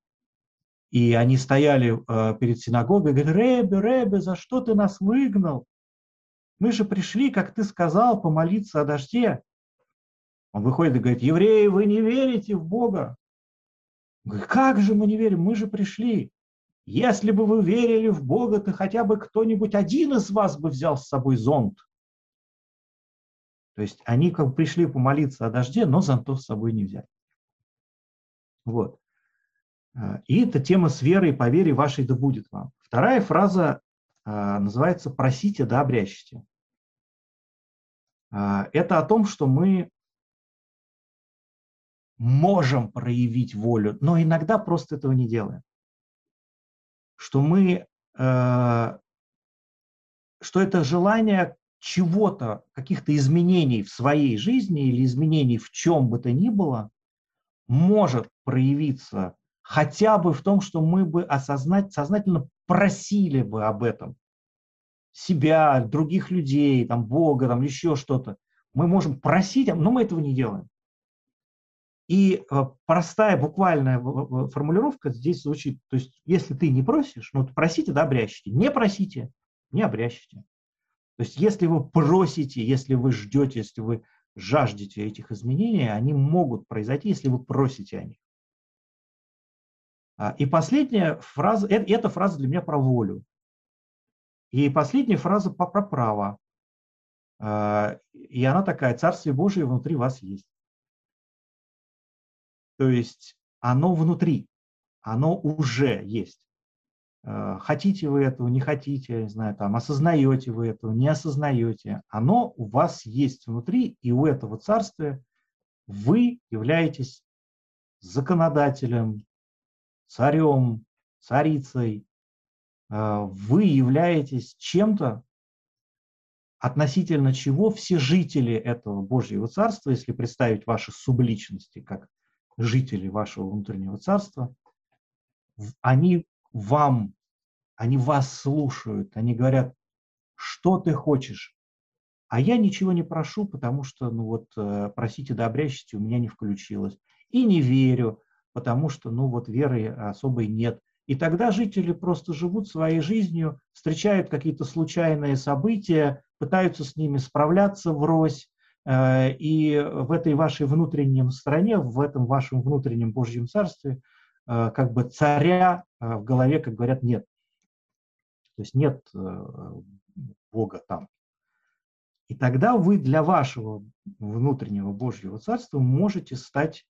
и они стояли а, перед синагогой и говорят, Рэбби, Рэбби, за что ты нас выгнал? Мы же пришли, как ты сказал, помолиться о дожде. Он выходит и говорит, евреи, вы не верите в Бога. Как же мы не верим? Мы же пришли. Если бы вы верили в Бога, то хотя бы кто-нибудь один из вас бы взял с собой зонт. То есть они как бы пришли помолиться о дожде, но зонтов с собой не взяли. Вот. А, и эта тема с верой, по вере вашей да будет вам. Вторая фраза а, называется «просите да обрящите». А, это о том, что мы можем проявить волю, но иногда просто этого не делаем. Что мы, э, что это желание чего-то, каких-то изменений в своей жизни или изменений в чем бы то ни было, может проявиться хотя бы в том, что мы бы осознать, сознательно просили бы об этом себя, других людей, там, Бога, там, еще что-то. Мы можем просить, но мы этого не делаем. И э, простая буквальная формулировка здесь звучит, то есть если ты не просишь, ну просите, да, обрящите. Не просите, не обрящите. То есть если вы просите, если вы ждете, если вы жаждете этих изменений, они могут произойти, если вы просите о них. А, и последняя фраза, э, эта фраза для меня про волю. И последняя фраза про право. А, и она такая, Царствие Божие внутри вас есть. То есть оно внутри, оно уже есть. Э, хотите вы этого, не хотите, не знаю, там, осознаете вы этого, не осознаете. Оно у вас есть внутри, и у этого царствия вы являетесь законодателем, царем, царицей, э, вы являетесь чем-то, относительно чего все жители этого Божьего Царства, если представить ваши субличности как жители вашего внутреннего царства, они вам, они вас слушают, они говорят, что ты хочешь, а я ничего не прошу, потому что, ну вот, э, просите да обрящите, у меня не включилось. И не верю, потому что, ну вот, веры особой нет. И тогда жители просто живут своей жизнью, встречают какие-то случайные события, пытаются с ними справляться врозь, и в этой вашей внутреннем стране, в этом вашем внутреннем Божьем царстве, э, как бы царя в голове, как говорят, нет. То есть нет Бога там. И тогда вы для вашего внутреннего Божьего Царства можете стать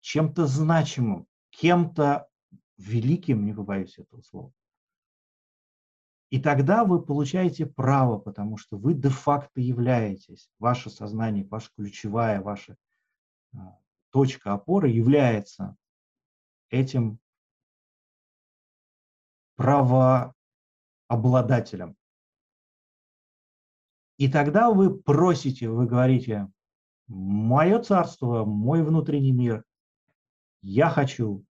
чем-то значимым, кем-то великим, не побоюсь этого слова. И тогда вы получаете право, потому что вы де-факто являетесь, ваше сознание, ваша ключевая, ваша а, точка опоры является этим правообладателем. И тогда вы просите, вы говорите, мое царство, мой внутренний мир, я хочу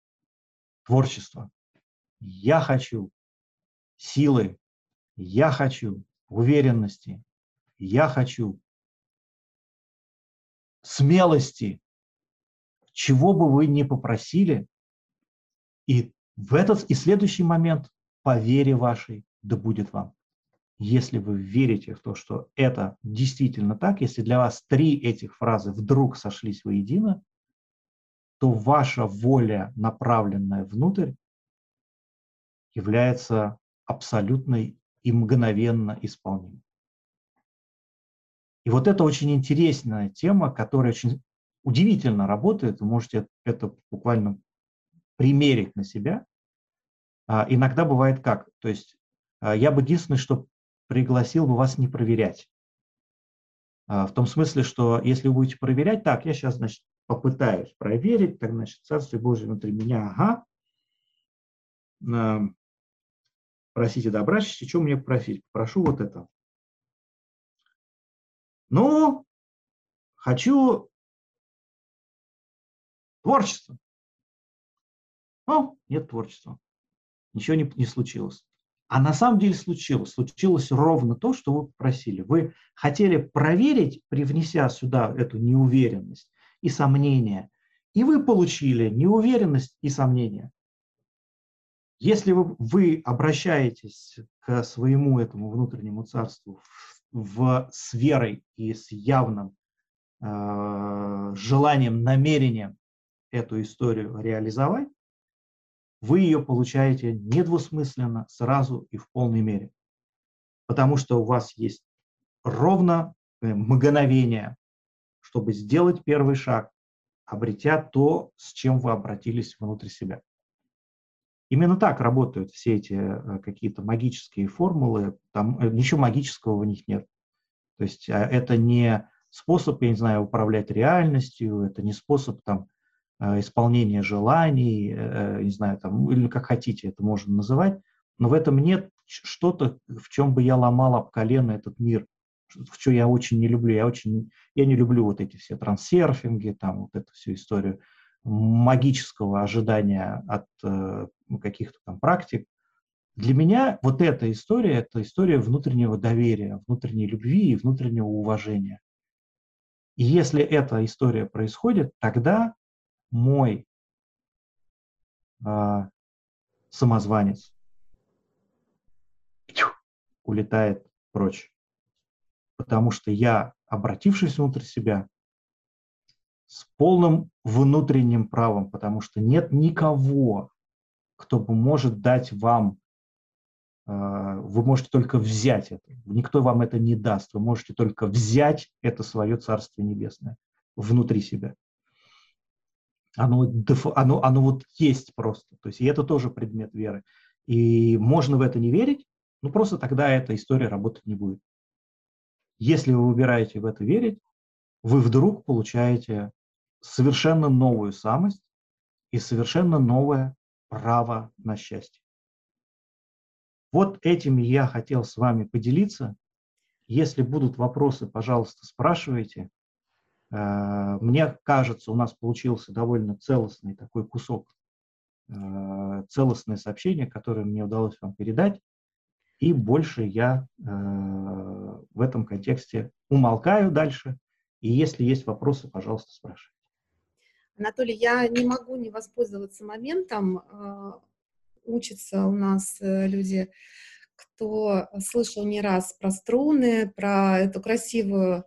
творчества, я хочу силы, я хочу уверенности, я хочу смелости, чего бы вы ни попросили, и в этот и следующий момент по вере вашей да будет вам. Если вы верите в то, что это действительно так, если для вас три этих фразы вдруг сошлись воедино, то ваша воля, направленная внутрь, является абсолютной и мгновенно исполнимой. И вот это очень интересная тема, которая очень удивительно работает. Вы можете это буквально примерить на себя. А, иногда бывает как. То есть а, я бы единственное, что пригласил бы вас не проверять. А, в том смысле, что если вы будете проверять, так, я сейчас, значит, попытаюсь проверить, так, значит, Царствие Божие внутри меня, ага. Просите добра, что мне просить? Прошу вот это. Ну, хочу творчество. Ну, нет творчества. Ничего не, не случилось. А на самом деле случилось. Случилось ровно то, что вы попросили. Вы хотели проверить, привнеся сюда эту неуверенность и сомнение, и вы получили неуверенность и сомнение. Если вы, вы обращаетесь к своему этому внутреннему царству в, в, с верой и с явным э, желанием, намерением эту историю реализовать, вы ее получаете недвусмысленно, сразу и в полной мере. Потому что у вас есть ровно э, мгновение, чтобы сделать первый шаг, обретя то, с чем вы обратились внутрь себя. Именно так работают все эти э, какие-то магические формулы, там э, ничего магического в них нет. То есть это не способ, я не знаю, управлять реальностью, это не способ там Э, исполнение желаний, не знаю, там, или как хотите это можно называть, но в этом нет что-то, в чем бы я ломал об колено этот мир, в что я очень не люблю. Я очень, я не люблю вот эти все трансерфинги, там вот эту всю историю магического ожидания от каких-то там практик. Для меня вот эта история – это история внутреннего доверия, внутренней любви и внутреннего уважения. И если эта история происходит, тогда мой э, самозванец улетает прочь. Потому что я, обратившись внутрь себя, с полным внутренним правом, потому что нет никого, кто может дать вам, а, вы можете только взять это, никто вам это не даст, вы можете только взять это свое Царство Небесное внутри себя оно, оно, оно вот есть просто. То есть и это тоже предмет веры. И можно в это не верить, но просто тогда эта история работать не будет. Если вы выбираете в это верить, вы вдруг получаете совершенно новую самость и совершенно новое право на счастье. вот этими я хотел с вами поделиться. Если будут вопросы, пожалуйста, спрашивайте. Э, мне кажется, у нас получился довольно целостный такой кусок, э, целостное сообщение, которое мне удалось вам передать. И больше я э, в этом контексте умолкаю дальше. И если есть вопросы, пожалуйста, спрашивайте. Анатолий, я не могу не воспользоваться моментом. Учатся у нас люди, кто слышал не раз про струны, про эту красивую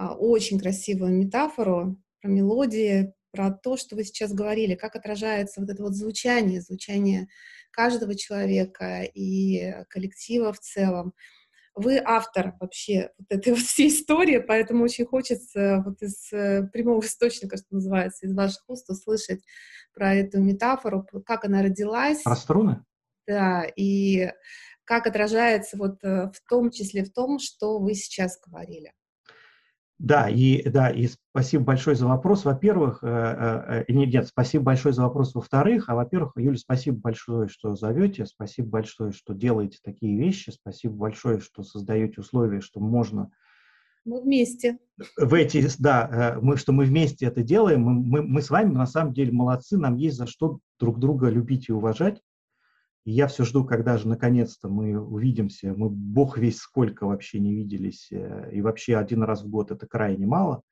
а, очень красивую метафору про мелодии, про то, что вы сейчас говорили, как отражается вот это вот звучание, звучание каждого человека и коллектива в целом. Вы автор вообще вот этой вот всей истории, поэтому очень хочется вот из э, прямого источника, что называется, из ваших уст услышать про эту метафору, как она родилась. Про струны? Да, и как отражается вот э, в том числе в том, что вы сейчас говорили. Да, и, да, и спасибо большое за вопрос. Во-первых, э, э, э нет, спасибо большое за вопрос. Во-вторых, а во-первых, Юля, спасибо большое, что зовете, спасибо большое, что делаете такие вещи, спасибо большое, что создаете условия, что можно мы вместе. В эти, да, э, мы, что мы вместе это делаем, мы, мы, мы с вами на самом деле молодцы, нам есть за что друг друга любить и уважать. И я все жду, когда же наконец-то мы увидимся. Мы бог весь сколько вообще не виделись. Э, и вообще один раз в год это крайне мало.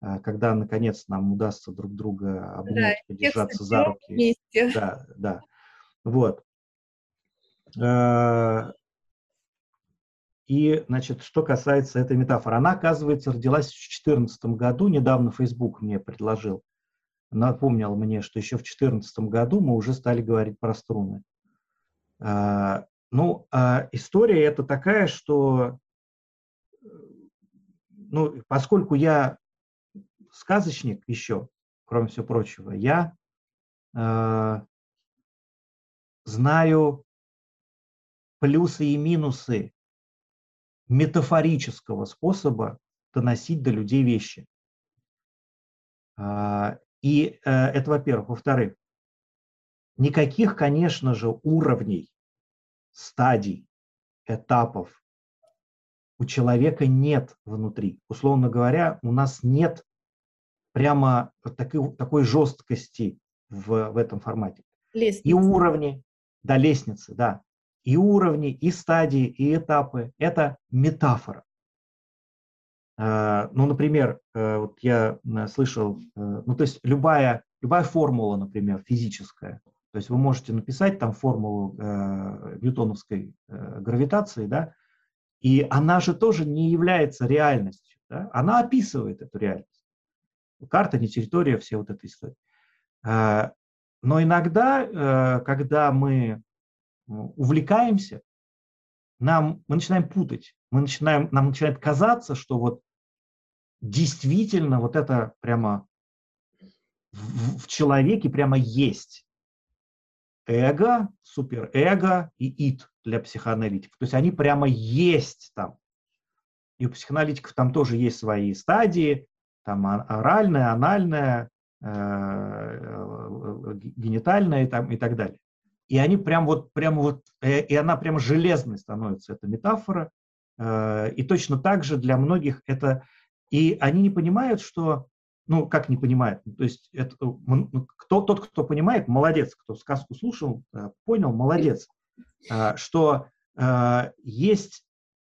Э, когда наконец нам удастся друг друга обнять, да, подержаться за руки. Вместе. Да, да. Вот. Э, и, значит, что касается этой метафоры, она, оказывается, родилась в 2014 году. Недавно Facebook мне предложил, напомнил мне, что еще в 2014 году мы уже стали говорить про струны. А, ну, а история это такая, что, ну, поскольку я сказочник еще, кроме всего прочего, я э, знаю плюсы и минусы метафорического способа доносить до людей вещи. Э, и э, это, во-первых. Во-вторых, Никаких, конечно же, уровней, стадий, этапов у человека нет внутри. Условно говоря, у нас нет прямо такой, такой жесткости в, в этом формате. Лестница. И уровни, да, лестницы, да. И уровни, и стадии, и этапы – это метафора. А, ну, например, э, вот я э, слышал, э, ну, то есть любая, любая формула, например, физическая – то есть вы можете написать там формулу э, ньютоновской э, гравитации, да, и она же тоже не является реальностью. Да? Она описывает эту реальность. Карта, не территория, все вот эта история. Э, но иногда, э, когда мы увлекаемся, нам, мы начинаем путать, мы начинаем, нам начинает казаться, что вот действительно вот это прямо в, в человеке прямо есть эго, суперэго и ид для психоаналитиков. То есть они прямо есть там. И у психоаналитиков там тоже есть свои стадии, там оральная, анальная, э, э, генитальная и, там, и так далее. И они прям вот, прям вот, э, и она прям железной становится, эта метафора. И точно так же для многих это, и они не понимают, что ну, как не понимает, то есть это, э, ну, кто, тот, кто понимает, молодец, кто сказку слушал, э, понял, молодец, э, что есть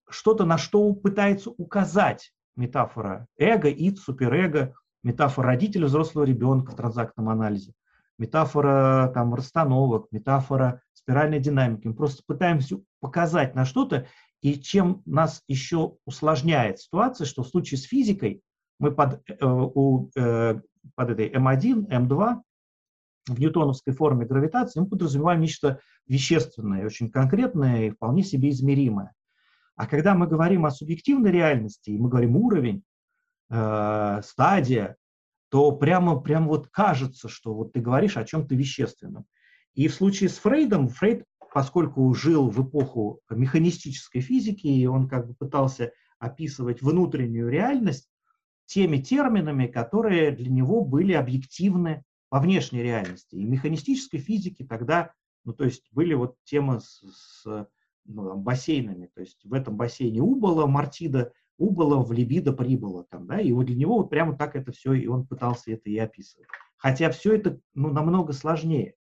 что-то, на что пытается указать метафора эго, ид, суперэго, метафора родителя взрослого ребенка в транзактном анализе, метафора там расстановок, метафора спиральной динамики. Мы просто пытаемся показать на что-то, и чем нас еще усложняет ситуация, что в случае с физикой мы под, э, у, э, под этой М1, М2 в ньютоновской форме гравитации мы подразумеваем нечто вещественное, очень конкретное и вполне себе измеримое. А когда мы говорим о субъективной реальности, и мы говорим уровень, э, стадия, то прямо, прямо вот кажется, что вот ты говоришь о чем-то вещественном. И в случае с Фрейдом, Фрейд, поскольку жил в эпоху механистической физики, и он как бы пытался описывать внутреннюю реальность, теми терминами, которые для него были объективны по внешней реальности. И механистической физики тогда, ну то есть были вот темы с, с ну, там, бассейнами. То есть в этом бассейне убыло Мартида, убыло, в либидо прибыло. Там, да, и вот для него вот прямо так это все, и он пытался это и описывать. Хотя все это ну, намного сложнее.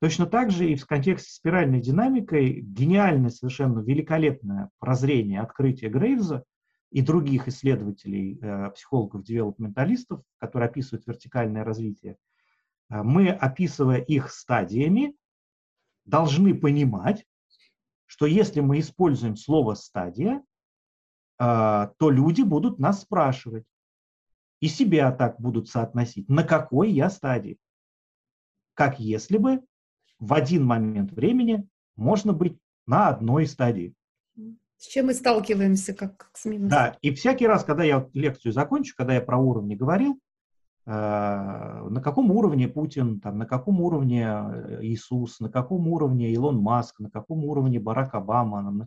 Точно так же и в контексте спиральной динамикой гениальное, совершенно великолепное прозрение, открытие Грейвза и других исследователей, э, психологов-девелопменталистов, которые описывают вертикальное развитие, э, мы, описывая их стадиями, должны понимать, что если мы используем слово «стадия», э, то люди будут нас спрашивать, и себя так будут соотносить, на какой я стадии. Как если бы в один момент времени можно быть на одной стадии. С чем мы сталкиваемся, как, как с минусом. Да, и всякий раз, когда я лекцию закончу, когда я про уровни говорил, э, на каком уровне Путин, там, на каком уровне э, Иисус, на каком уровне Илон Маск, на каком уровне Барак Обама.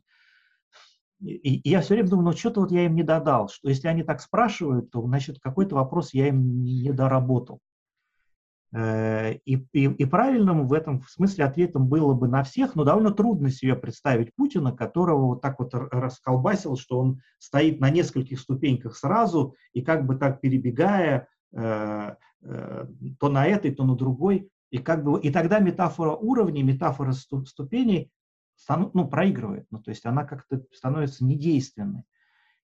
И, и я все время думаю, ну что-то вот я им не додал, что если они так спрашивают, то значит какой-то вопрос я им не доработал. Э, и, и, и правильным в этом смысле ответом было бы на всех, но довольно трудно себе представить Путина, которого вот так вот расколбасил, что он стоит на нескольких ступеньках сразу и как бы так перебегая э, э, то на этой, то на другой. И, как бы, и тогда метафора уровней, метафора ступеней ну, проигрывает. Ну, то есть она как-то становится недейственной.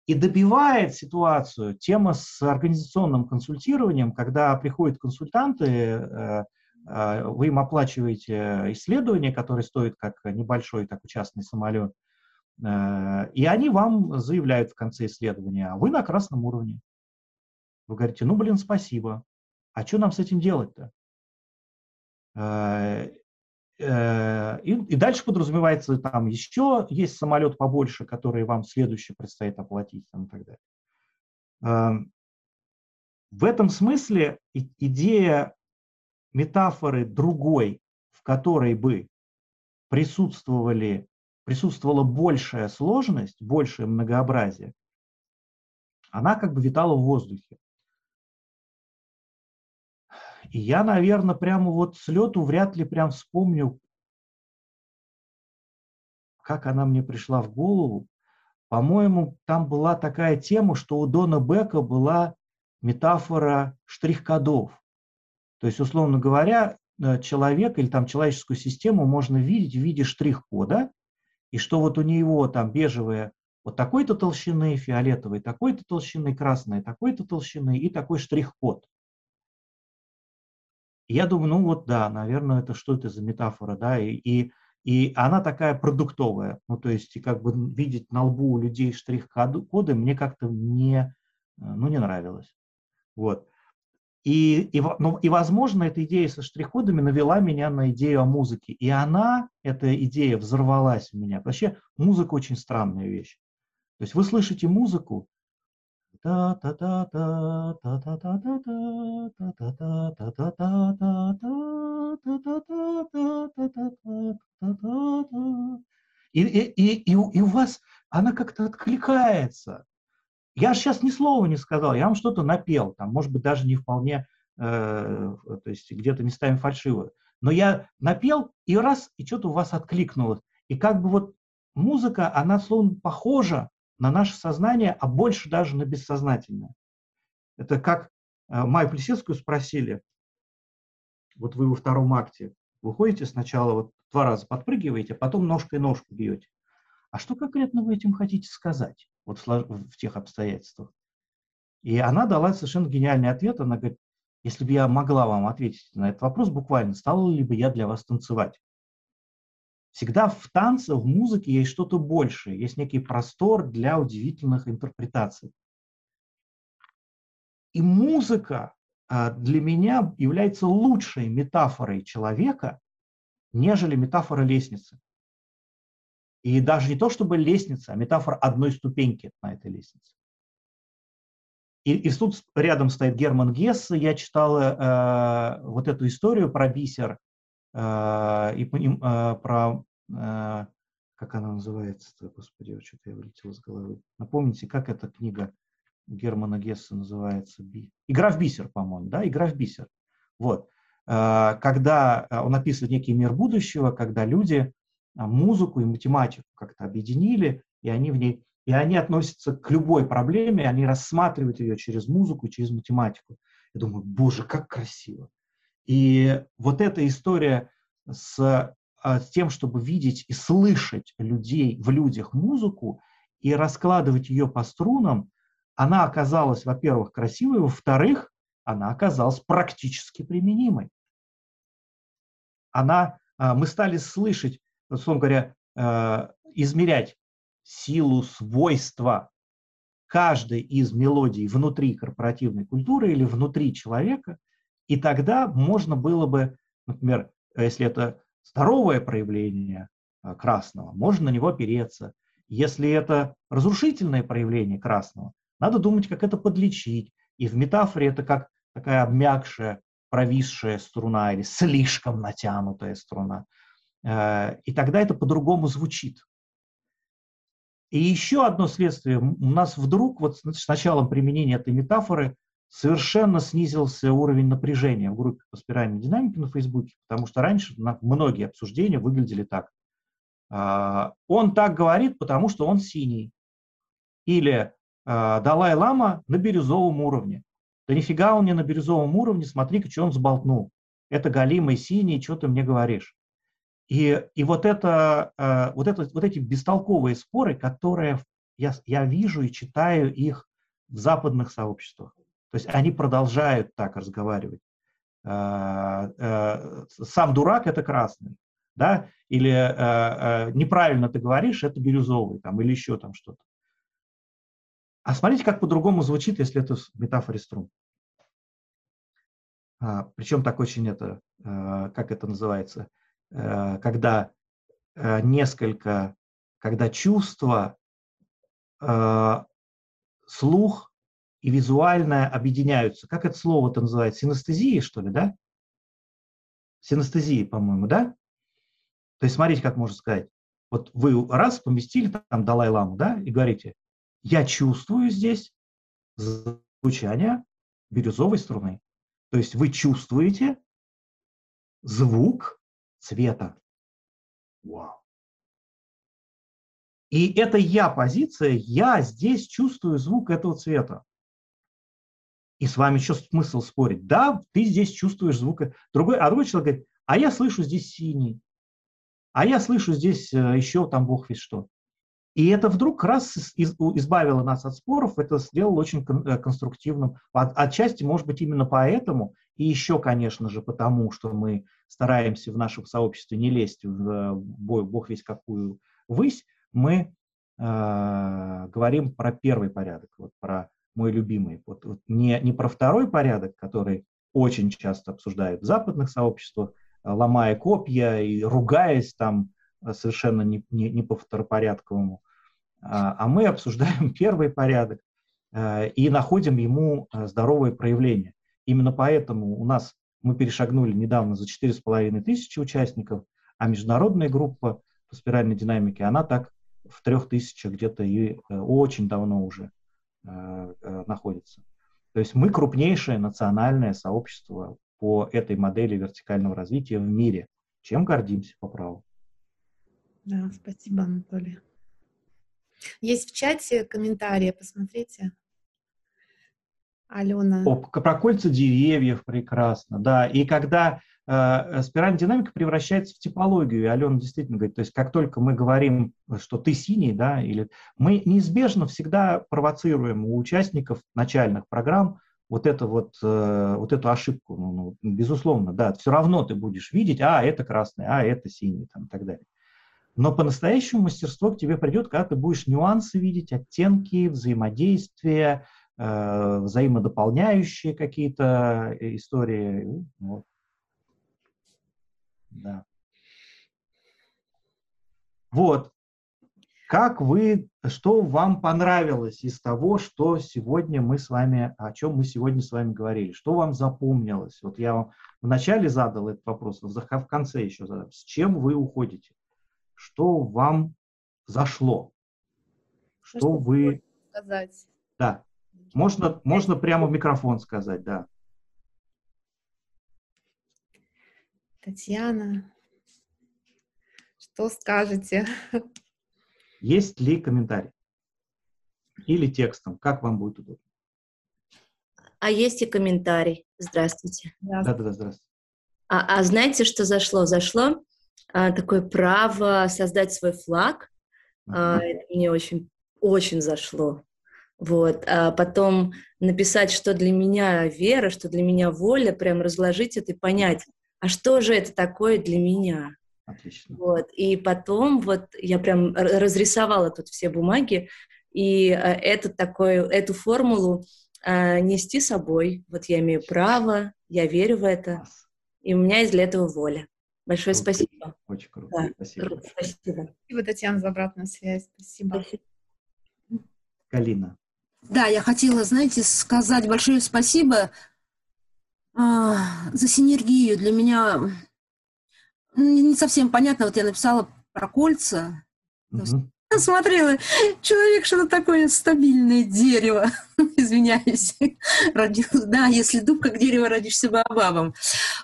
И добивает ситуацию тема с организационным консультированием, когда приходят консультанты, э, э, вы им оплачиваете исследование, которое стоит как небольшой такой частный самолет, э, и они вам заявляют в конце исследования, а вы на красном уровне. Вы говорите, ну, блин, спасибо. А что нам с этим делать-то? Э, и, и дальше подразумевается, там еще есть самолет побольше, который вам следующий предстоит оплатить там, и так далее. Эм, в этом смысле идея метафоры другой, в которой бы присутствовали, присутствовала большая сложность, большее многообразие, она как бы витала в воздухе. И я, наверное, прямо вот с лету вряд ли прям вспомню, как она мне пришла в голову. По-моему, там была такая тема, что у Дона Бека была метафора штрих-кодов. То есть, условно говоря, э, человек или там человеческую систему можно видеть в виде штрих-кода, и что вот у него там бежевые вот такой-то толщины, фиолетовый такой-то толщины, красный такой-то толщины и такой штрих-код я думаю, ну вот да, наверное, это что это за метафора, да, и, и, и она такая продуктовая, ну то есть как бы видеть на лбу у людей штрих-коды мне как-то не, э, ну не нравилось, вот. И, и, ну, и, возможно, эта идея со штрих-кодами навела меня на идею о музыке. И она, эта идея, взорвалась у меня. Вообще, музыка очень странная вещь. То есть вы слышите музыку, и, и, и, и, у вас она как-то откликается. Я сейчас ни слова не сказал, я вам что-то напел, там, может быть, даже не вполне, э, то есть где-то местами фальшиво. Но я напел, и раз, и что-то у вас откликнулось. И как бы вот музыка, она словно похожа на наше сознание, а больше даже на бессознательное. Это как э, Майю Плесецкую спросили, вот вы во втором акте выходите сначала вот два раза подпрыгиваете, а потом ножкой ножку бьете. А что конкретно вы этим хотите сказать вот в, в тех обстоятельствах? И она дала совершенно гениальный ответ. Она говорит, если бы я могла вам ответить на этот вопрос буквально, стала ли бы я для вас танцевать? Всегда в танце, в музыке есть что-то большее, есть некий простор для удивительных интерпретаций. И музыка а, для меня является лучшей метафорой человека, нежели метафора лестницы. И даже не то чтобы лестница, а метафора одной ступеньки на этой лестнице. И, и тут рядом стоит Герман Гессе. Я читал э, вот эту историю про бисер, Э, и э, про, э, как она называется, господи, что-то я вылетел из головы. Напомните, как эта книга Германа Гесса называется? «Игра в бисер», по-моему, да, «Игра в бисер». Вот. Когда он описывает некий мир будущего, когда люди а, музыку и математику как-то объединили, и они в ней и они относятся к любой проблеме, они рассматривают ее через музыку, через математику. Я думаю, боже, как красиво. И вот эта история с, а, с тем, чтобы видеть и слышать людей, в людях музыку и раскладывать ее по струнам, она оказалась, во-первых, красивой, во-вторых, она оказалась практически применимой. Она, а, мы стали слышать, условно говоря, а, измерять силу, свойства каждой из мелодий внутри корпоративной культуры или внутри человека, и тогда можно было бы, например, если это здоровое проявление а, красного, можно на него опереться. Если это разрушительное проявление красного, надо думать, как это подлечить. И в метафоре это как такая обмякшая, провисшая струна или слишком натянутая струна. Э, и тогда это по-другому звучит. И еще одно следствие. У нас вдруг, вот с началом применения этой метафоры, совершенно снизился уровень напряжения в группе по спиральной динамике на Фейсбуке, потому что раньше многие обсуждения выглядели так. А, он так говорит, потому что он синий. Или а, Далай-Лама на бирюзовом уровне. Да нифига он не на бирюзовом уровне, смотри-ка, что он сболтнул. Это галимый синий, что ты мне говоришь. И, и вот, это, э, вот, это, вот эти бестолковые споры, которые я, я вижу и читаю их в западных сообществах. То есть они продолжают так разговаривать. Э, э, сам дурак – это красный, да? или неправильно ты говоришь – это бирюзовый, там, или еще там что-то. А смотрите, как по-другому звучит, если это в метафоре струн. А, причем так очень это, как это называется – Э, когда э, несколько, когда чувства, э, слух и визуальное объединяются. Как это слово-то называется? Синестезия, что ли, да? Синестезия, по-моему, да? То есть смотрите, как можно сказать. Вот вы раз поместили там Далай-ламу, да, и говорите, я чувствую здесь звучание бирюзовой струны. То есть вы чувствуете звук цвета. Вау. И это я позиция, я здесь чувствую звук этого цвета. И с вами еще смысл спорить? Да, ты здесь чувствуешь звук. Другой, а другой человек говорит, а я слышу здесь синий. А я слышу здесь э, еще там бог весь что. И это вдруг раз избавило нас от споров, это сделало очень э, конструктивным. Отчасти, может быть, именно поэтому, и еще, конечно же, потому, что мы стараемся в нашем сообществе не лезть в э, бой, бог весь какую высь, мы э, говорим про первый порядок, вот про мой любимый. Вот, вот не, не про второй порядок, который очень часто обсуждают в западных сообществах, ломая копья и ругаясь там совершенно не, не, не по второпорядковому, а, а мы обсуждаем первый порядок э, и находим ему э, здоровые проявления. Именно поэтому у нас мы перешагнули недавно за 4,5 тысячи участников, а международная группа по спиральной динамике, она так в трех тысячах где-то и э, очень давно уже находится. То есть мы крупнейшее национальное сообщество по этой модели вертикального развития в мире, чем гордимся по праву. Да, спасибо, Анатолий. Есть в чате комментарии, посмотрите. Алена. О, про кольца деревьев прекрасно, да. И когда э, спиральная динамика превращается в типологию, и Алена действительно говорит, то есть как только мы говорим, что ты синий, да, или мы неизбежно всегда провоцируем у участников начальных программ вот это вот, э, вот эту ошибку, ну, ну, безусловно, да, все равно ты будешь видеть, а, это красный, а, это синий, там, и так далее. Но по-настоящему мастерство к тебе придет, когда ты будешь нюансы видеть, оттенки, взаимодействия, э, взаимодополняющие какие-то э, истории. Ну, вот. Да. Вот. Как вы, что вам понравилось из того, что сегодня мы с вами, о чем мы сегодня с вами говорили? Что вам запомнилось? Вот я вам вначале задал этот вопрос, в конце еще задал. С чем вы уходите? что вам зашло, что, что вы... Сказать. Да, можно, можно прямо в микрофон сказать, да. Татьяна, Что скажете? Есть ли комментарий? Или текстом? Как вам будет удобно? А есть и комментарий. Здравствуйте. Да-да-да, здравствуйте. А, а знаете, что зашло? Зашло а, такое право создать свой флаг. А, это мне очень, очень зашло. Вот. А потом написать, что для меня вера, что для меня воля, прям разложить это и понять, а что же это такое для меня? Отлично. Вот. И потом вот я прям разрисовала тут все бумаги, и э, эту, такую, эту формулу э, нести собой. Вот я имею право, я верю в это, и у меня есть для этого воля. Большое круто. спасибо. Очень круто. Да, спасибо. Круто. Спасибо. Спасибо, Татьяна, за обратную связь. Спасибо. спасибо. Галина. Да, я хотела, знаете, сказать большое спасибо за синергию. Для меня не совсем понятно. Вот я написала про кольца. Угу. Смотрела, человек что-то такое стабильное дерево, извиняюсь, родил, да, если дуб как дерево, родишься бабабом,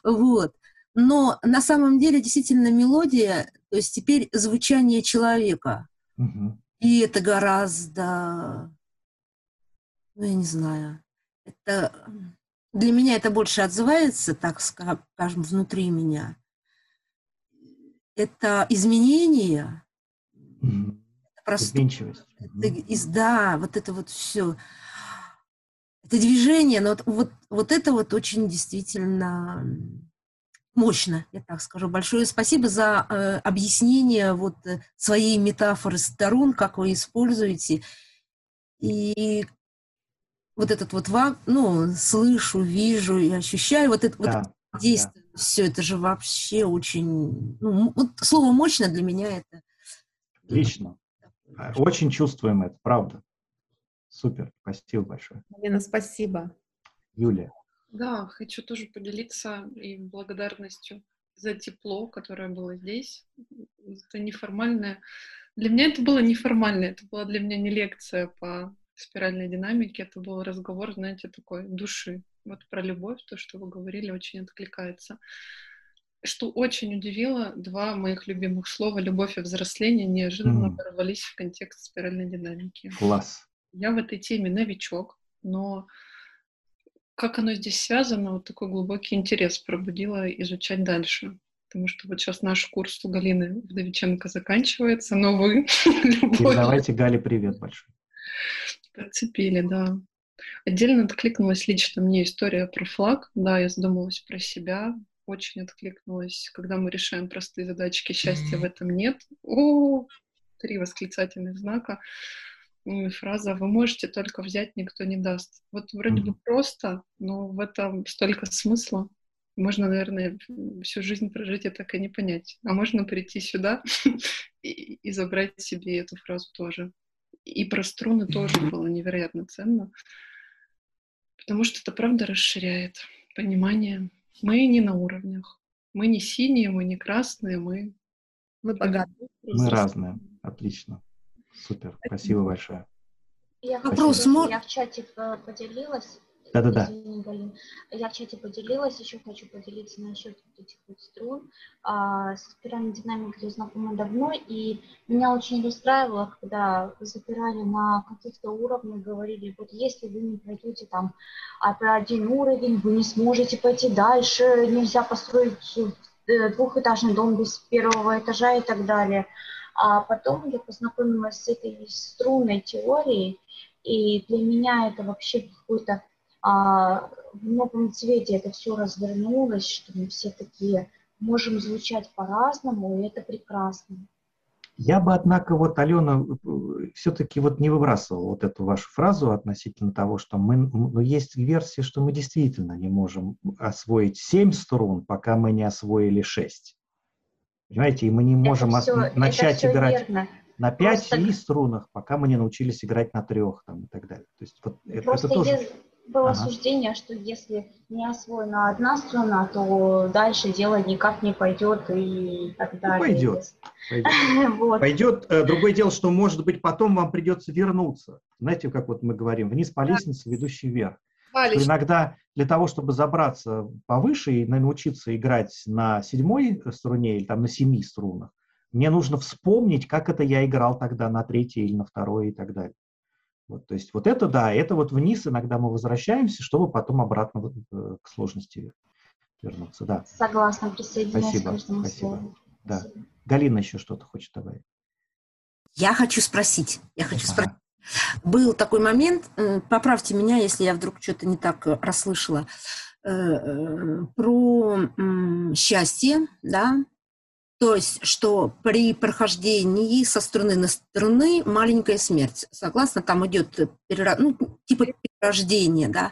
вот. Но на самом деле действительно мелодия, то есть теперь звучание человека, угу. и это гораздо ну, я не знаю, это для меня это больше отзывается, так скажем, внутри меня. Это изменение. Mm-hmm. Из, да, вот это вот все. Это движение, но вот, вот, вот это вот очень действительно мощно, я так скажу. Большое спасибо за э, объяснение вот э, своей метафоры сторон, как вы используете. И вот этот вот вам, ну, слышу, вижу и ощущаю, вот это да, вот действие, да. все это же вообще очень, ну, вот слово мощно для меня это. Отлично. Очень чувствуем это, правда. Супер, спасибо большое. Лена, спасибо. Юлия. Да, хочу тоже поделиться и благодарностью за тепло, которое было здесь. Это неформальное. Для меня это было неформальное, это была для меня не лекция по спиральной динамики, это был разговор, знаете, такой души. Вот про любовь, то, что вы говорили, очень откликается. Что очень удивило, два моих любимых слова «любовь» и «взросление» неожиданно mm. ворвались в контекст спиральной динамики. Класс. Я в этой теме новичок, но как оно здесь связано, вот такой глубокий интерес пробудило изучать дальше. Потому что вот сейчас наш курс у Галины Вдовиченко заканчивается, но вы... Передавайте Гале привет большой. Процепили, да. Отдельно откликнулась лично мне история про флаг. Да, я задумалась про себя. Очень откликнулась, когда мы решаем простые задачки, счастья в этом нет. О, три восклицательных знака. И фраза «Вы можете только взять, никто не даст». Вот вроде бы просто, но в этом столько смысла. Можно, наверное, всю жизнь прожить и так и не понять. А можно прийти сюда и, и забрать себе эту фразу тоже. И про струны тоже было невероятно ценно, потому что это правда расширяет понимание. Мы не на уровнях. Мы не синие, мы не красные, мы... Мы богатые. Мы разные. Отлично. Супер. Спасибо большое. Я Вопрос, я в чате поделилась. Да-да-да. Я в чате поделилась, еще хочу поделиться насчет этих вот струн. А, с спиральной динамикой я знакома давно, и меня очень расстраивало, когда запирали на каких-то уровнях, говорили, вот если вы не пройдете там один уровень, вы не сможете пойти дальше, нельзя построить э, двухэтажный дом без первого этажа и так далее. А потом я познакомилась с этой струнной теорией, и для меня это вообще какой-то а, в новом цвете это все развернулось, что мы все такие можем звучать по-разному, и это прекрасно. Я бы, однако, вот, Алена, все-таки вот не выбрасывал вот эту вашу фразу относительно того, что мы, ну, есть версия, что мы действительно не можем освоить семь струн, пока мы не освоили шесть. Понимаете, и мы не можем все, начать играть верно. на пять Просто... и струнах, пока мы не научились играть на трех там, и так далее. То есть вот Просто это тоже... Есть было ага. суждение, что если не освоена одна струна, то дальше дело никак не пойдет и так ну, далее. Ну, пойдет. Пойдет. вот. пойдет. Э, другое дело, что, может быть, потом вам придется вернуться. Знаете, как вот мы говорим, вниз по лестнице, ведущей вверх. Что иногда для того, чтобы забраться повыше и научиться играть на седьмой струне или там на семи струнах, мне нужно вспомнить, как это я играл тогда на третьей или на второй и так далее. Вот, то есть вот это да, это вот вниз иногда мы возвращаемся, чтобы потом обратно э, к сложности вернуться. Да. Согласна, присоединяюсь спасибо, к каждому спасибо. слову. Да. Спасибо. Галина еще что-то хочет добавить. Я хочу спросить, я хочу Ага. спросить. Был такой момент, э, поправьте меня, если я вдруг что-то не так э, расслышала, про счастье, да, то есть, что при прохождении со струны на струны маленькая смерть. Согласно, там идет перера- ну, типа перерождение, да.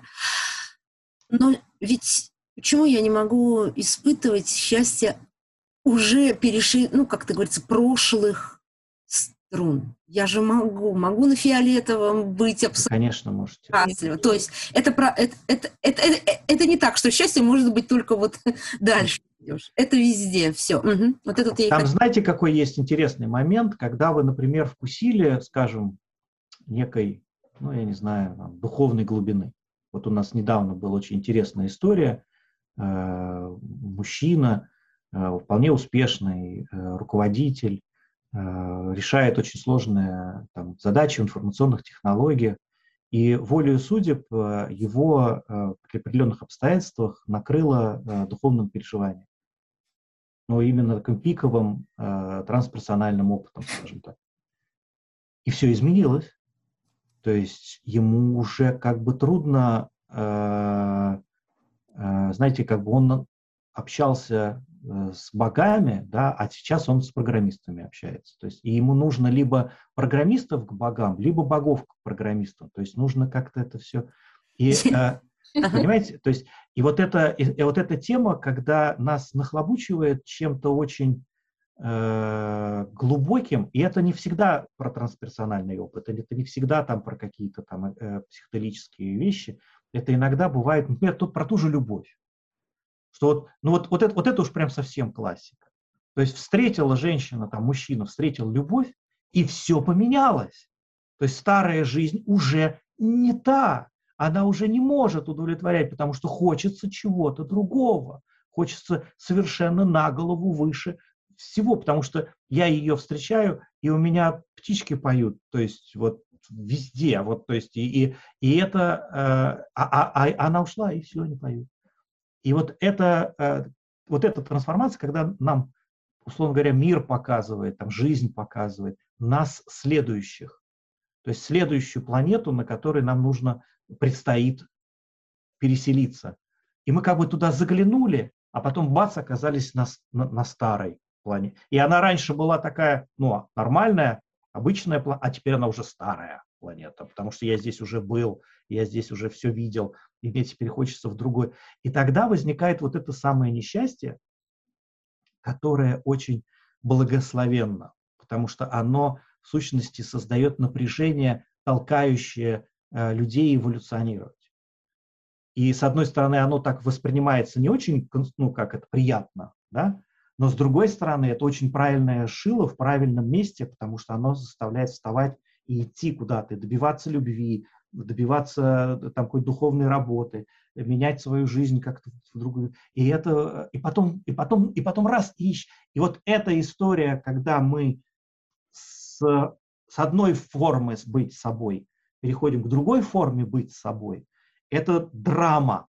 Но ведь почему я не могу испытывать счастье уже переши, ну, как ты говорится, прошлых струн? Я же могу, могу на фиолетовом быть абсолютно конечно, можете. счастлива. То есть это, про, это, это, это, это, это не так, что счастье может быть только вот дальше идешь. Это везде все. Вот это вот и Там знаете, какой есть интересный момент, когда вы, например, вкусили, скажем, некой, ну, я не знаю, там, духовной глубины. Вот у нас недавно была очень интересная история. Э, Мужчина, э, вполне успешный э, руководитель, решает очень сложные там, задачи в информационных технологиях. И волею судеб его при определенных обстоятельствах накрыло духовным переживанием но именно таким пиковым э, трансперсональным опытом, скажем так. И все изменилось. То есть ему уже как бы трудно, э, э, знаете, как бы он общался э, с богами, да, а сейчас он с программистами общается. То есть и ему нужно либо программистов к богам, либо богов к программистам. То есть нужно как-то это все... И, э, Понимаете? То есть, и вот, это, и, и вот эта тема, когда нас нахлобучивает чем-то очень э, глубоким, и это не всегда про трансперсональный опыт, это, не всегда там про какие-то там э, психоделические вещи, это иногда бывает, например, тут про ту же любовь. Что вот, ну вот, вот, это, вот это уж прям совсем классика. То есть встретила женщина, там мужчина встретил любовь, и все поменялось. То есть старая жизнь уже не та, она уже не может удовлетворять, потому что хочется чего-то другого, хочется совершенно на голову выше всего, потому что я ее встречаю, и у меня птички поют, то есть вот везде, вот, то есть, и, и, и это, э, а, а, а она ушла, и все, не поют. И вот это, э, вот эта трансформация, когда нам, условно говоря, мир показывает, там, жизнь показывает, нас следующих, то есть следующую планету, на которой нам нужно предстоит переселиться. И мы как бы туда заглянули, а потом бац, оказались на, на, на старой плане. И она раньше была такая, ну, нормальная, обычная планета, а теперь она уже старая планета, потому что я здесь уже был, я здесь уже все видел, и мне теперь хочется в другой. И тогда возникает вот это самое несчастье, которое очень благословенно, потому что оно в сущности создает напряжение, толкающее людей эволюционировать. И с одной стороны, оно так воспринимается не очень, ну, как это, приятно, да, но с другой стороны, это очень правильное шило в правильном месте, потому что оно заставляет вставать и идти куда-то, добиваться любви, добиваться там какой-то духовной работы, менять свою жизнь как-то в другую. И это, и потом, и потом, и потом раз, ищ. И вот эта история, когда мы с, с одной формы быть собой переходим к другой форме быть собой, это драма.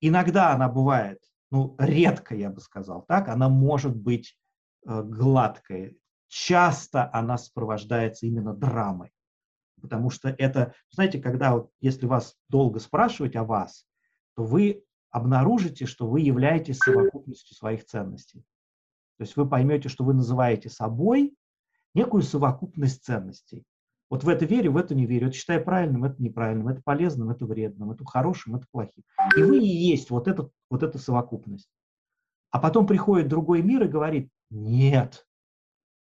Иногда она бывает, ну, редко, я бы сказал так, она может быть э, гладкой. Часто она сопровождается именно драмой. Потому что это, знаете, когда, вот, если вас долго спрашивать о вас, то вы обнаружите, что вы являетесь совокупностью своих ценностей. То есть вы поймете, что вы называете собой некую совокупность ценностей. Вот в это верю, в это не верю. Это считаю правильным, это неправильным, это полезным, это вредным, это хорошим, это плохим. И вы и есть вот, этот, вот эта совокупность. А потом приходит другой мир и говорит, нет,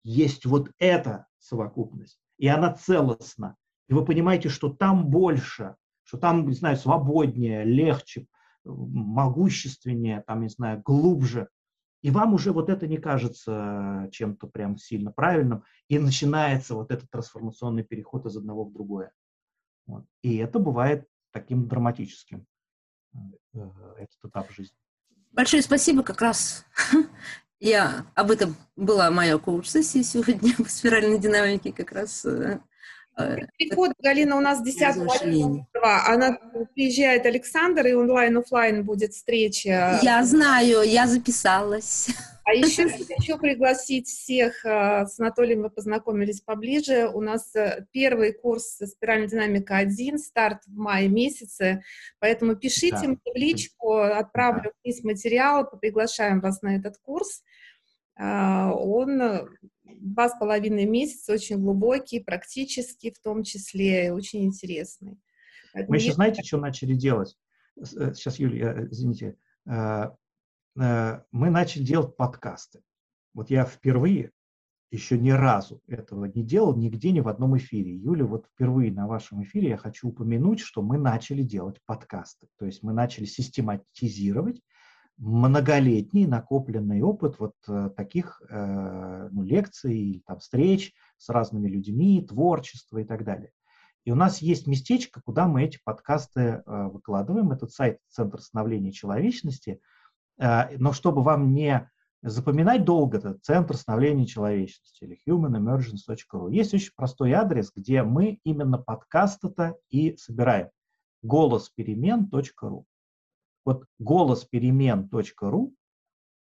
есть вот эта совокупность, и она целостна. И вы понимаете, что там больше, что там, не знаю, свободнее, легче, могущественнее, там, не знаю, глубже. И вам уже вот это не кажется чем-то прям сильно правильным, и начинается вот этот трансформационный переход из одного в другое. Вот. И это бывает таким драматическим, этот этап жизни. Большое спасибо как раз. Я об этом была моя коуч-сессия сегодня в спиральной динамике как раз. Э, э, Переход, Галина, у нас 10 Она приезжает Александр, и онлайн-офлайн будет встреча. Я знаю, я записалась. А еще хочу пригласить всех, э, с Анатолием вы познакомились поближе. У нас первый курс «Спиральная динамика 1», старт в мае месяце, поэтому пишите да. мне в личку, отправлю вниз материал, приглашаем вас на этот курс. А, он э, два с половиной месяца, очень глубокий, практический в том числе, очень интересный. Поэтому Мы еще, знаете, что начали делать? Сейчас, э, Юлия, э, извините. Мы начали делать подкасты. Вот я впервые, еще ни разу этого не делал, нигде, ни в одном эфире. Юля, вот впервые на вашем эфире я хочу упомянуть, что мы начали делать подкасты. То есть мы начали систематизировать многолетний накопленный опыт вот э, таких э, ну, лекций, там, встреч с разными людьми, творчества и так далее. И у нас есть местечко, куда мы эти подкасты э, выкладываем. Этот сайт Центр становления человечности. Но чтобы вам не запоминать долго, это Центр становления человечности или humanemergence.ru. Есть очень простой адрес, где мы именно подкасты-то и собираем. голосперемен.ру вот голосперемен.ру,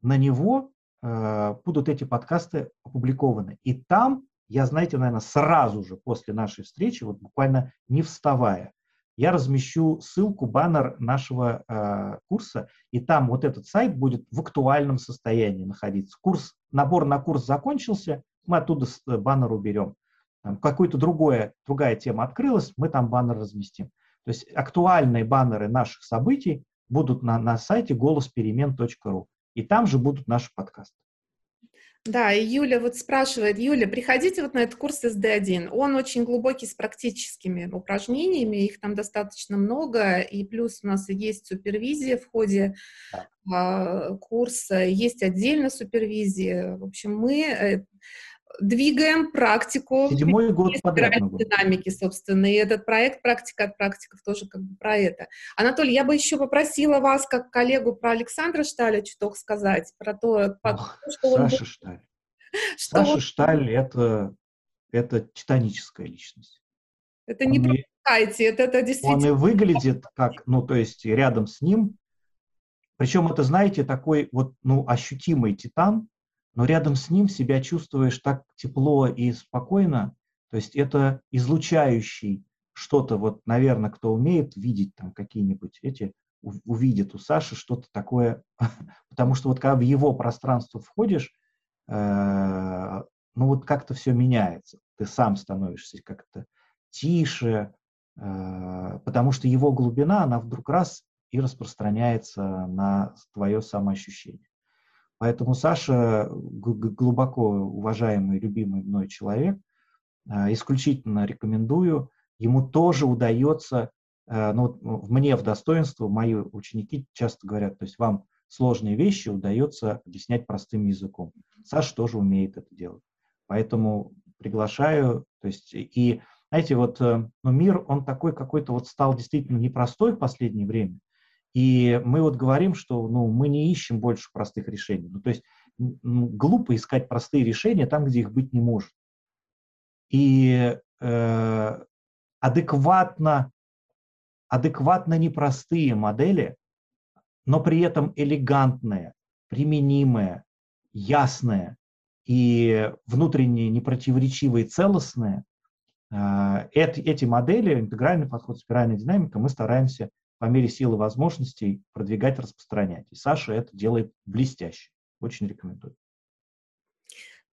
на него э, будут эти подкасты опубликованы. И там я, знаете, наверное, сразу же после нашей встречи, вот буквально не вставая, я размещу ссылку, баннер нашего э, курса, и там вот этот сайт будет в актуальном состоянии находиться. Курс, набор на курс закончился, мы оттуда э, баннер уберем. какая-то другая, другая тема открылась, мы там баннер разместим. То есть актуальные баннеры наших событий будут на, на сайте голосперемен.ру. И там же будут наши подкасты. Да, и Юля вот спрашивает, Юля, приходите вот на этот курс SD1. Он очень глубокий с практическими упражнениями, их там достаточно много, и плюс у нас есть супервизия в ходе да. э, курса, есть отдельно супервизия. В общем, мы э, двигаем практику Седьмой год подряд динамики, собственно, и этот проект «Практика от практиков» тоже как бы про это. Анатолий, я бы еще попросила вас, как коллегу, про Александра Шталя чуток сказать, про то, Ох, что он... Саша Шталь. Что Саша он... Шталь — это, это титаническая личность. Это он не и, это, это действительно... Он и выглядит как, ну, то есть рядом с ним, причем это, знаете, такой вот, ну, ощутимый титан, но рядом с ним себя чувствуешь так тепло и спокойно, то есть это излучающий что-то, вот, наверное, кто умеет видеть там какие-нибудь эти, увидит у Саши что-то такое, потому что вот когда в его пространство входишь, э, ну вот как-то все меняется, ты сам становишься как-то тише, э, потому что его глубина, она вдруг раз и распространяется на твое самоощущение. Поэтому Саша глубоко уважаемый, любимый мной человек, а, исключительно рекомендую. Ему тоже удается, а, ну, мне в достоинство, мои ученики часто говорят, то есть вам сложные вещи удается объяснять простым языком. Саша тоже умеет это делать. Поэтому приглашаю, то есть и знаете, вот э, ну, мир, он такой какой-то вот стал действительно непростой в последнее время. И мы вот говорим, что ну, мы не ищем больше простых решений. Ну, то есть глупо искать простые решения там, где их быть не может. И э, адекватно, адекватно непростые модели, но при этом элегантные, применимые, ясные и внутренне непротиворечивые, целостные, э, эти, эти модели, интегральный подход, спиральная динамика, мы стараемся по мере силы возможностей продвигать, распространять. И Саша это делает блестяще. Очень рекомендую.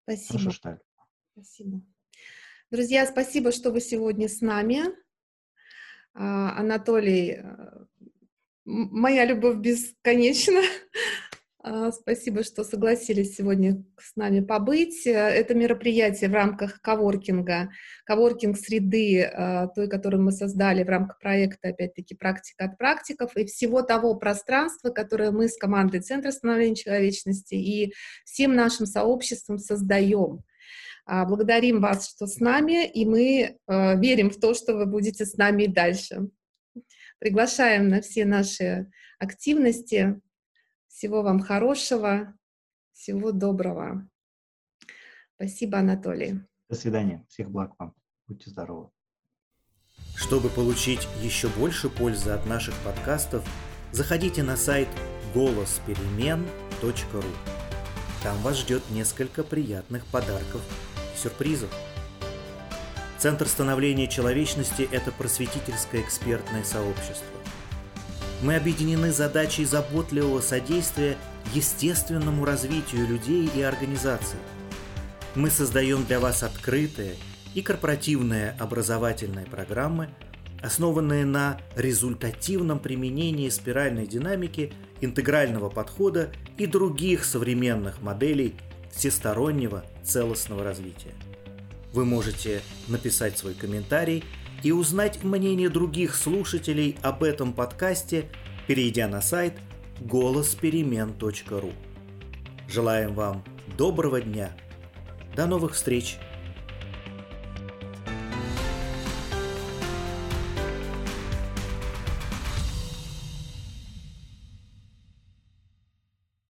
Спасибо. Саша Шталь. Спасибо. Друзья, спасибо, что вы сегодня с нами. А, Анатолий, э, моя любовь бесконечна. А, спасибо, что согласились сегодня с нами побыть. Это мероприятие в рамках коворкинга, коворкинг-среды, а, той, которую мы создали в рамках проекта, опять-таки, «Практика от практиков», и всего того пространства, которое мы с командой Центра становления человечности и всем нашим сообществом создаем. А, благодарим вас, что с нами, и мы верим в то, что вы будете с нами и дальше. Приглашаем на все наши активности всего вам хорошего. Всего доброго. Спасибо, Анатолий. До свидания. Всех благ вам. Будьте здоровы. Чтобы получить еще больше пользы от наших подкастов, заходите на сайт голосперемен.ру. Там вас ждет несколько приятных подарков и сюрпризов. Центр становления человечности – это просветительское экспертное сообщество. Мы объединены задачей заботливого содействия естественному развитию людей и организаций. Мы создаем для вас открытые и корпоративные образовательные программы, основанные на результативном применении спиральной динамики, интегрального подхода и других современных моделей всестороннего целостного развития. Вы можете написать свой комментарий и узнать мнение других слушателей об этом подкасте, перейдя на сайт голосперемен.ру. Желаем вам доброго дня. До новых встреч!